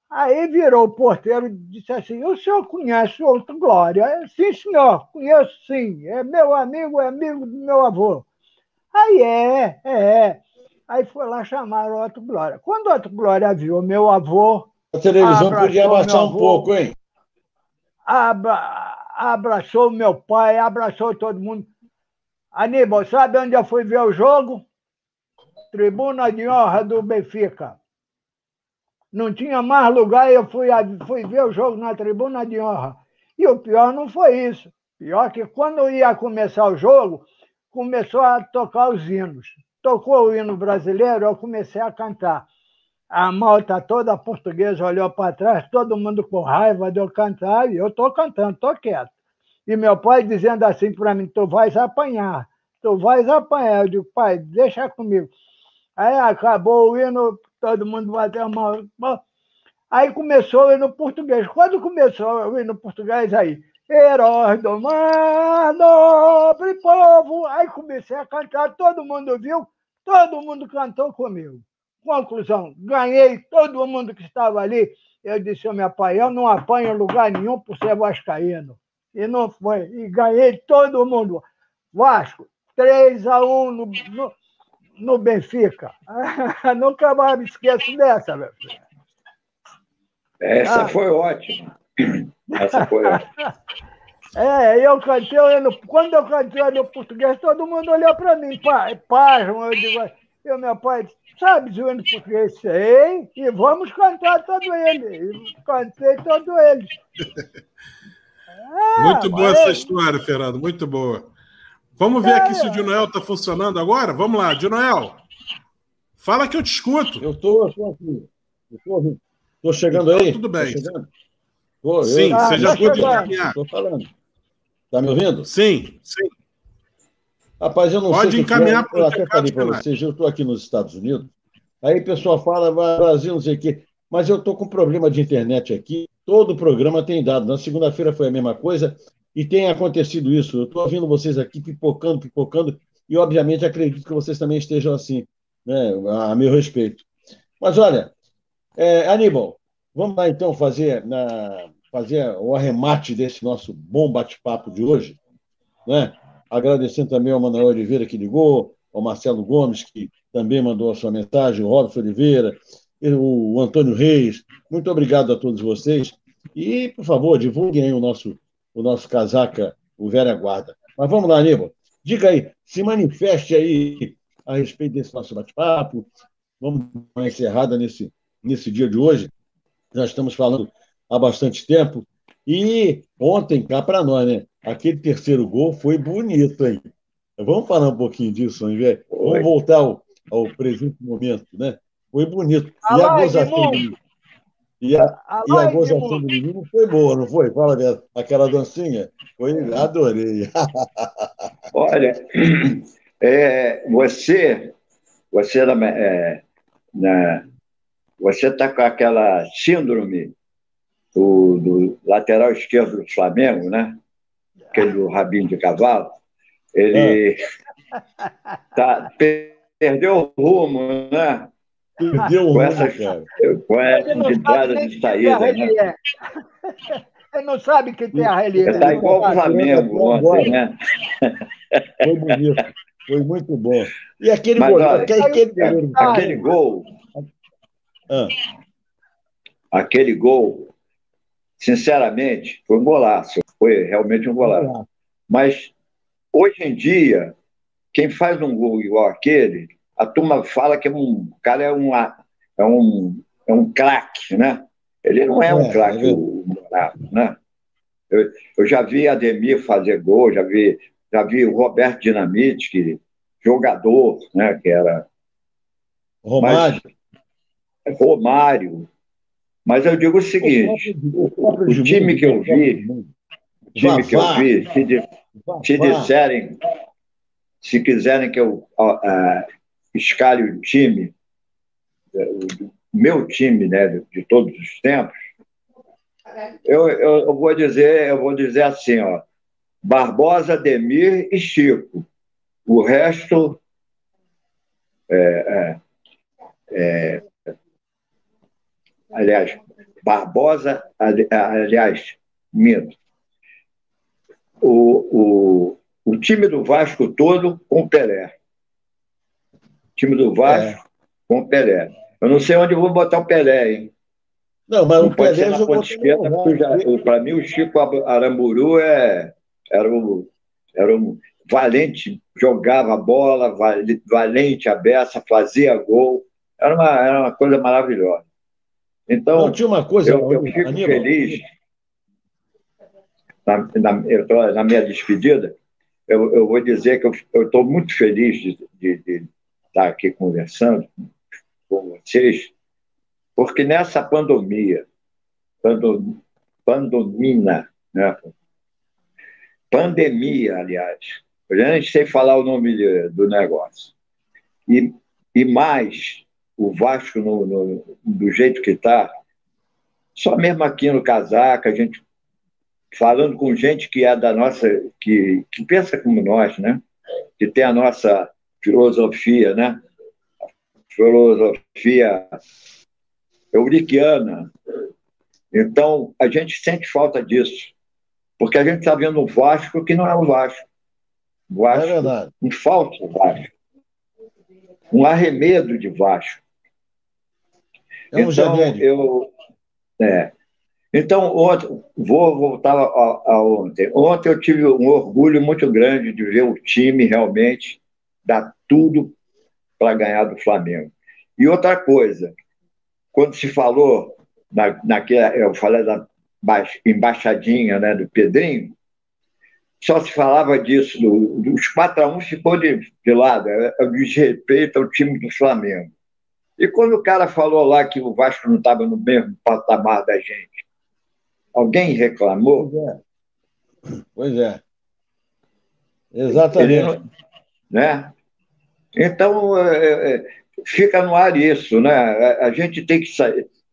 Aí virou o porteiro e disse assim, o senhor conhece o Otto Glória? Sim, senhor, conheço sim, é meu amigo, é amigo do meu avô. Aí é, é. Aí foi lá chamar o Otto Glória. Quando o Otto Glória viu meu avô, A televisão podia abaixar um pouco, hein? abra- abraçou meu pai, abraçou todo mundo. Aníbal, sabe onde eu fui ver o jogo? Tribuna de honra do Benfica. Não tinha mais lugar eu fui, fui ver o jogo na tribuna de honra. E o pior não foi isso. Pior que quando ia começar o jogo, começou a tocar os hinos. Tocou o hino brasileiro, eu comecei a cantar. A malta toda portuguesa olhou para trás, todo mundo com raiva de eu cantar, e eu estou cantando, estou quieto. E meu pai dizendo assim para mim: Tu vais apanhar, tu vais apanhar. Eu digo, pai, deixa comigo. Aí acabou o hino, todo mundo bateu a mão. Aí começou o hino português. Quando começou o hino português, aí, heróis do mar, nobre povo. Aí comecei a cantar, todo mundo viu, todo mundo cantou comigo. Conclusão, ganhei todo mundo que estava ali. Eu disse ao meu pai, eu não apanho lugar nenhum por ser vascaíno. E não foi. E ganhei todo mundo. Vasco, 3 a 1 no, no, no Benfica. Nunca mais me esqueço dessa, meu filho. Essa ah. foi ótima. Essa foi ótima. É, eu cantei, eu, quando eu cantei no português, todo mundo olhou para mim, pai, pasmo, eu digo, eu, meu pai, sabe o hino português? Sei, e vamos cantar todo ele. E cantei todo ele. É, muito boa essa história, Fernando, muito boa. Vamos ver é, aqui se o Dinoel está funcionando agora? Vamos lá, Dinoel. Fala que eu te escuto. Eu estou aqui. Estou chegando então, aí. Tudo bem. Tô, sim, eu... você já pode encaminhar. Estou falando. Está me ouvindo? Sim, sim. Rapaz, eu não pode sei. Pode encaminhar para o Eu até falei para vocês, eu estou aqui nos Estados Unidos. Aí o pessoal fala, Brasil, não sei o quê. Mas eu estou com problema de internet aqui. Todo o programa tem dado. Na segunda-feira foi a mesma coisa. E tem acontecido isso. Eu estou ouvindo vocês aqui pipocando, pipocando. E, obviamente, acredito que vocês também estejam assim, né, a meu respeito. Mas, olha, é, Aníbal, vamos lá então fazer, na, fazer o arremate desse nosso bom bate-papo de hoje. Né? Agradecendo também ao Manuel Oliveira que ligou, ao Marcelo Gomes, que também mandou a sua mensagem, o Robson Oliveira, o Antônio Reis. Muito obrigado a todos vocês. E, por favor, divulguem aí o nosso, o nosso casaca, o Vera Guarda. Mas vamos lá, Aníbal. Diga aí, se manifeste aí a respeito desse nosso bate-papo. Vamos dar uma encerrada nesse, nesse dia de hoje. Já estamos falando há bastante tempo. E ontem, cá para nós, né? Aquele terceiro gol foi bonito, hein? Vamos falar um pouquinho disso, ao invés. Vamos voltar ao, ao presente momento, né? Foi bonito. E a gozação do e a, e a gozação do menino foi boa, não foi? Fala dela. Aquela dancinha. Foi, adorei. Olha, é, você, você na, é, na, você está com aquela síndrome do, do, lateral esquerdo do Flamengo, né? Aquele do rabinho de cavalo. Ele é. tá, perdeu o rumo, né? Perdeu o rumo, essa, cara. Com essa entrada de saída. Né? Ele não sabe que tem a relíquia. Está igual o Flamengo ontem, né? Foi bonito. Foi muito bom. E aquele Mas, gol? Olha, aquele, aquele, aquele gol. Ah. Aquele gol, sinceramente, foi um golaço. Foi realmente um golaço. Mas, hoje em dia, quem faz um gol igual aquele, a turma fala que é um, o cara é um, é um, é um craque, né? Ele não é um é, craque, é o né? Eu, eu, já vi Ademir fazer gol, já vi, já vi o Roberto Dinamite, que, jogador, né? Que era. Romário. Mas, Romário. Mas eu digo o seguinte: o, o time que eu vi, time que eu vi, se, se disserem, se quiserem que eu uh, escale o time, o meu time, né, de, de todos os tempos, eu, eu, eu, vou dizer, eu vou dizer assim, ó, Barbosa, Demir e Chico. O resto é, é, é, aliás, Barbosa, aliás, minto. O, o, o time do Vasco todo com Pelé. O time do Vasco é. com Pelé. Eu não sei onde eu vou botar o Pelé, hein? Não, mas não o pode ser na ponta esquerda, para mim o Chico Aramburu é, era, um, era um valente, jogava bola, valente a beça, fazia gol. Era uma, era uma coisa maravilhosa. Então, não, tinha uma coisa, eu, eu fico Aníbal. feliz. Na, na, eu tô, na minha despedida, eu, eu vou dizer que eu estou muito feliz de, de, de estar aqui conversando com vocês porque nessa pandemia, pandemina, né? pandemia, aliás, eu nem sei falar o nome de, do negócio, e, e mais o Vasco no, no, do jeito que está, Só mesmo aqui no Casaca, a gente falando com gente que é da nossa, que, que pensa como nós, né? Que tem a nossa filosofia, né? Filosofia euriquiana. Então, a gente sente falta disso, porque a gente está vendo um Vasco que não é o Vasco. O Vasco é verdade. um falso Vasco. Um arremedo de Vasco. É um então, eu, é, então, ontem, vou voltar a, a, ontem. Ontem eu tive um orgulho muito grande de ver o time realmente dar tudo para ganhar do Flamengo. E outra coisa, quando se falou, na, naquela, eu falei da embaixadinha né, do Pedrinho, só se falava disso, do, dos 4 a 1 ficou de, de lado, é, é desrespeito ao time do Flamengo. E quando o cara falou lá que o Vasco não estava no mesmo patamar da gente, Alguém reclamou? Pois é. Pois é. Exatamente. Ele, né? Então, é, é, fica no ar isso. Né? A, gente tem que,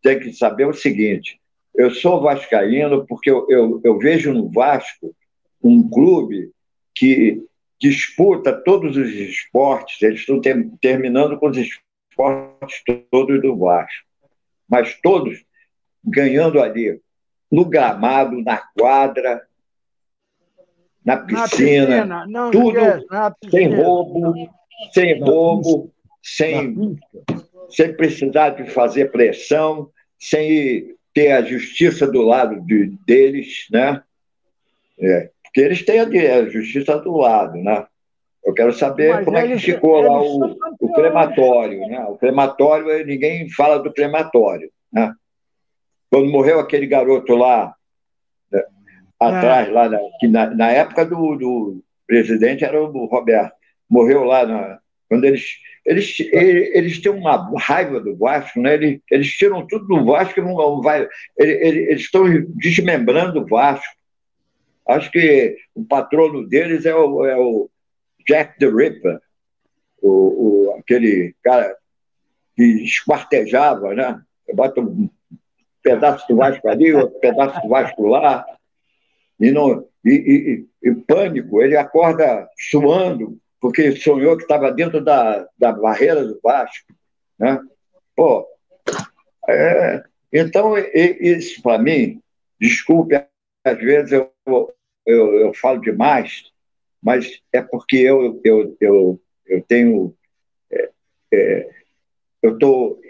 tem que saber o seguinte: eu sou vascaíno porque eu, eu, eu vejo no Vasco um clube que disputa todos os esportes, eles estão ter, terminando com os esportes todos do Vasco, mas todos ganhando ali no gramado, na quadra, na piscina, na piscina tudo esquece, sem roubo, sem roubo, sem, sem precisar de fazer pressão, sem ter a justiça do lado de, deles, né? É, porque eles têm a, a, justiça do lado, né? Eu quero saber Mas como é que ficou lá o, o crematório, né? O crematório, ninguém fala do crematório, né? Quando morreu aquele garoto lá, né, atrás, é. lá na, que na, na época do, do, presidente era o Roberto, morreu lá na, quando eles eles, eles, eles têm uma raiva do Vasco, né? eles, eles tiram tudo do Vasco e não vai. Eles, eles estão desmembrando o Vasco. Acho que o patrono deles é o, é o Jack the Ripper, o, o, aquele cara que esquartejava, né? Bota um pedaço do Vasco ali, outro pedaço do Vasco lá, e, não, e, e, e pânico, ele acorda suando, porque sonhou que estava dentro da, da barreira do Vasco. Né? Pô, é, então, isso para mim, desculpe, às vezes eu, eu, eu falo demais, mas é porque eu, eu, eu, eu tenho. É, é, eu estou.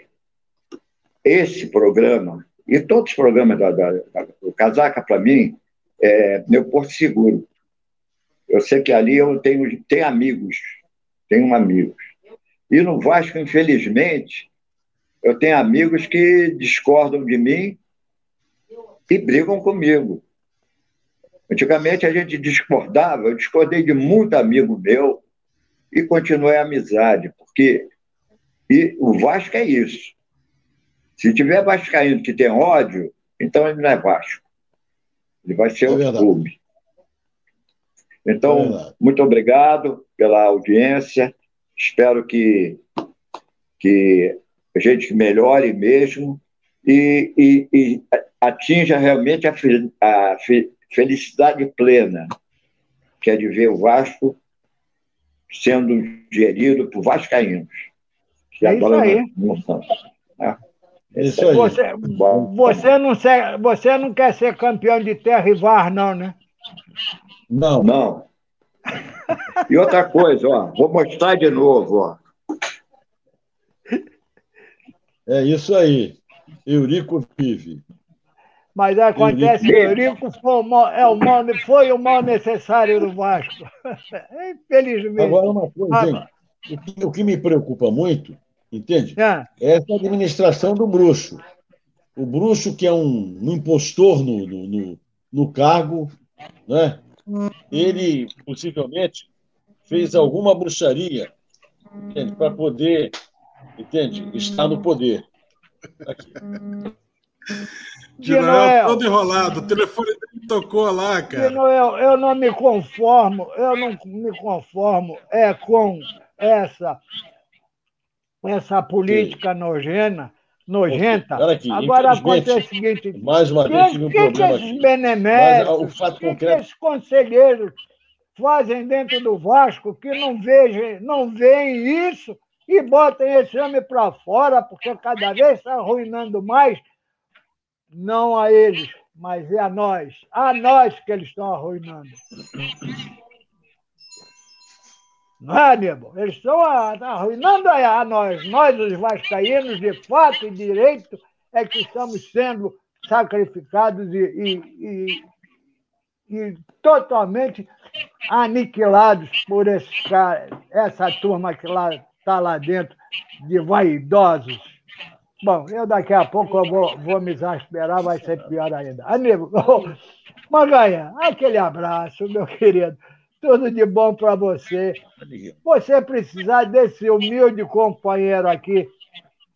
Esse programa e todos os programas da, da, da, do Casaca, para mim, é meu porto seguro. Eu sei que ali eu tenho, tenho amigos, tenho amigos. E no Vasco, infelizmente, eu tenho amigos que discordam de mim e brigam comigo. Antigamente a gente discordava, eu discordei de muito amigo meu e continuei a amizade, porque e o Vasco é isso. Se tiver Vascaíno que tem ódio, então ele não é Vasco. Ele vai ser é outro clube. Então, é muito obrigado pela audiência. Espero que, que a gente melhore mesmo e, e, e atinja realmente a, a, felicidade plena, que é de ver o Vasco sendo gerido por vascaínos. Que é agora não são. Né? Isso aí. Você, você, não ser, você não quer ser campeão de terra e var, não, né? Não. Não. E outra coisa, ó, vou mostrar de novo, ó. É isso aí. Eurico vive. Mas acontece que Eurico foi o, mal, é o mal, foi o mal necessário do Vasco. Infelizmente. Agora, uma coisa, o, que, o que me preocupa muito Entende? É. Essa administração do bruxo. O bruxo, que é um, um impostor no, no, no, no cargo, né? ele possivelmente fez alguma bruxaria para poder entende? estar no poder. Aqui. De Noel, todo enrolado, o telefone dele tocou lá, cara. De Noel, eu não me conformo, eu não me conformo é com essa essa política nojena nojenta. Aqui, Agora acontece o seguinte: mais uma vez, tive um que problema. Que esses beneméritos, o fato que, concreto... que esses conselheiros fazem dentro do Vasco que não vejam, não veem isso e botem esse homem para fora, porque cada vez está arruinando mais, não a eles, mas é a nós. A nós que eles estão arruinando. Não é, Aníbal? Eles estão arruinando a nós. Nós, os vascaínos, de fato e direito, é que estamos sendo sacrificados e, e, e, e totalmente aniquilados por esse cara, essa turma que lá está lá dentro de vaidosos. Bom, eu daqui a pouco eu vou, vou me exasperar, vai ser pior ainda. Amigo, Maganha, aquele abraço, meu querido. Tudo de bom para você. Você precisar desse humilde companheiro aqui,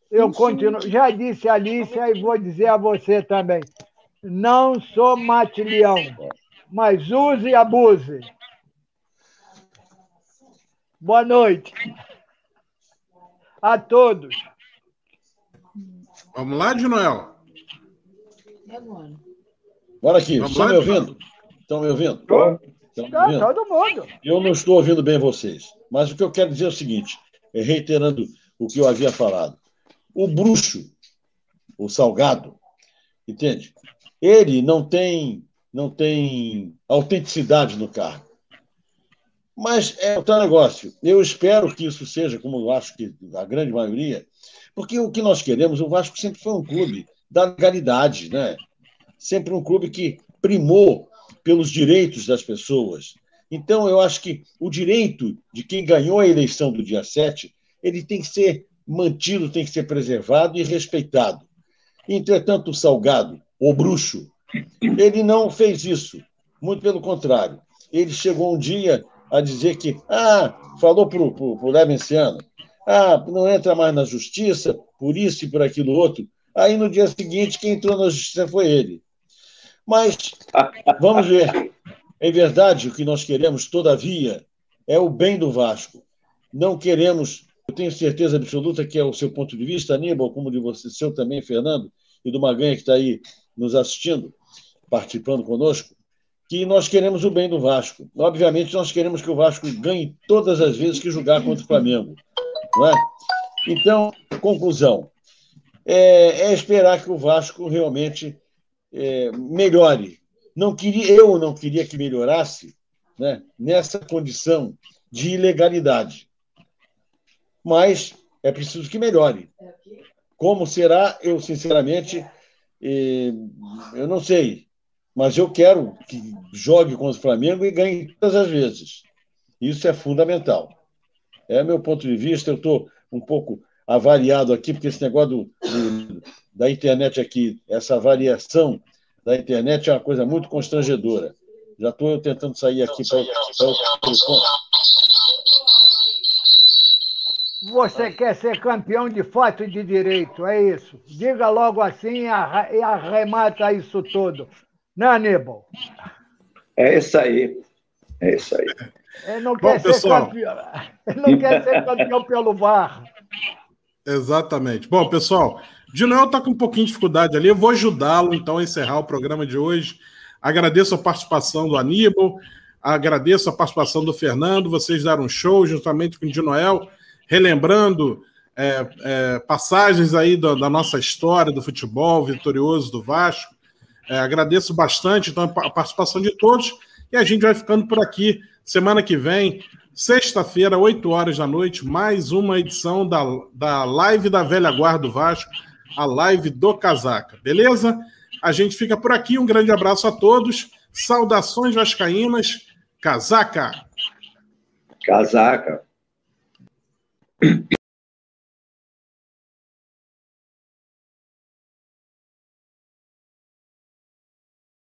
eu continuo. Já disse a Alicia e vou dizer a você também. Não sou matilhão, mas use e abuse. Boa noite a todos. Vamos lá, de Noel. Bora aqui, Vamos estão lá, me ouvindo? Estão me ouvindo? Estão ouvindo? Todo mundo. Eu não estou ouvindo bem vocês, mas o que eu quero dizer é o seguinte, é reiterando o que eu havia falado. O bruxo, o salgado, entende? Ele não tem, não tem autenticidade no cargo. Mas é outro negócio. Eu espero que isso seja, como eu acho que a grande maioria, porque o que nós queremos, o Vasco sempre foi um clube da legalidade, né? Sempre um clube que primou pelos direitos das pessoas. Então, eu acho que o direito de quem ganhou a eleição do dia 7, ele tem que ser mantido, tem que ser preservado e respeitado. Entretanto, o Salgado, o bruxo, ele não fez isso. Muito pelo contrário. Ele chegou um dia a dizer que, ah, falou para o Levenciano, ah, não entra mais na justiça, por isso e por aquilo outro. Aí no dia seguinte, quem entrou na justiça foi ele. Mas, vamos ver. Em verdade, o que nós queremos, todavia, é o bem do Vasco. Não queremos, eu tenho certeza absoluta que é o seu ponto de vista, Aníbal, como de você, seu também, Fernando, e do Maganha que está aí nos assistindo, participando conosco que nós queremos o bem do Vasco. Obviamente, nós queremos que o Vasco ganhe todas as vezes que jogar contra o Flamengo. Não é? Então, conclusão: é, é esperar que o Vasco realmente é, melhore. Não queria, eu não queria que melhorasse né, nessa condição de ilegalidade. Mas é preciso que melhore. Como será, eu sinceramente, eh, eu não sei mas eu quero que jogue contra o Flamengo e ganhe todas as vezes. Isso é fundamental. É meu ponto de vista. Eu estou um pouco avariado aqui, porque esse negócio do, do, da internet aqui, essa variação da internet é uma coisa muito constrangedora. Já estou tentando sair aqui para o Você quer ser campeão de fato e de direito, é isso. Diga logo assim e arremata isso tudo. Né, Aníbal? É isso aí. É isso aí. Ele não quer, Bom, ser, pessoal... campeão. Ele não quer ser campeão pelo VAR. Exatamente. Bom, pessoal, Dinoel está com um pouquinho de dificuldade ali. Eu vou ajudá-lo, então, a encerrar o programa de hoje. Agradeço a participação do Aníbal, agradeço a participação do Fernando. Vocês deram um show justamente com o Dinoel, relembrando é, é, passagens aí da, da nossa história do futebol vitorioso do Vasco. É, agradeço bastante então, a participação de todos e a gente vai ficando por aqui. Semana que vem, sexta-feira, 8 horas da noite, mais uma edição da, da live da Velha Guarda do Vasco, a live do Casaca, beleza? A gente fica por aqui. Um grande abraço a todos. Saudações vascaínas. Casaca. Casaca.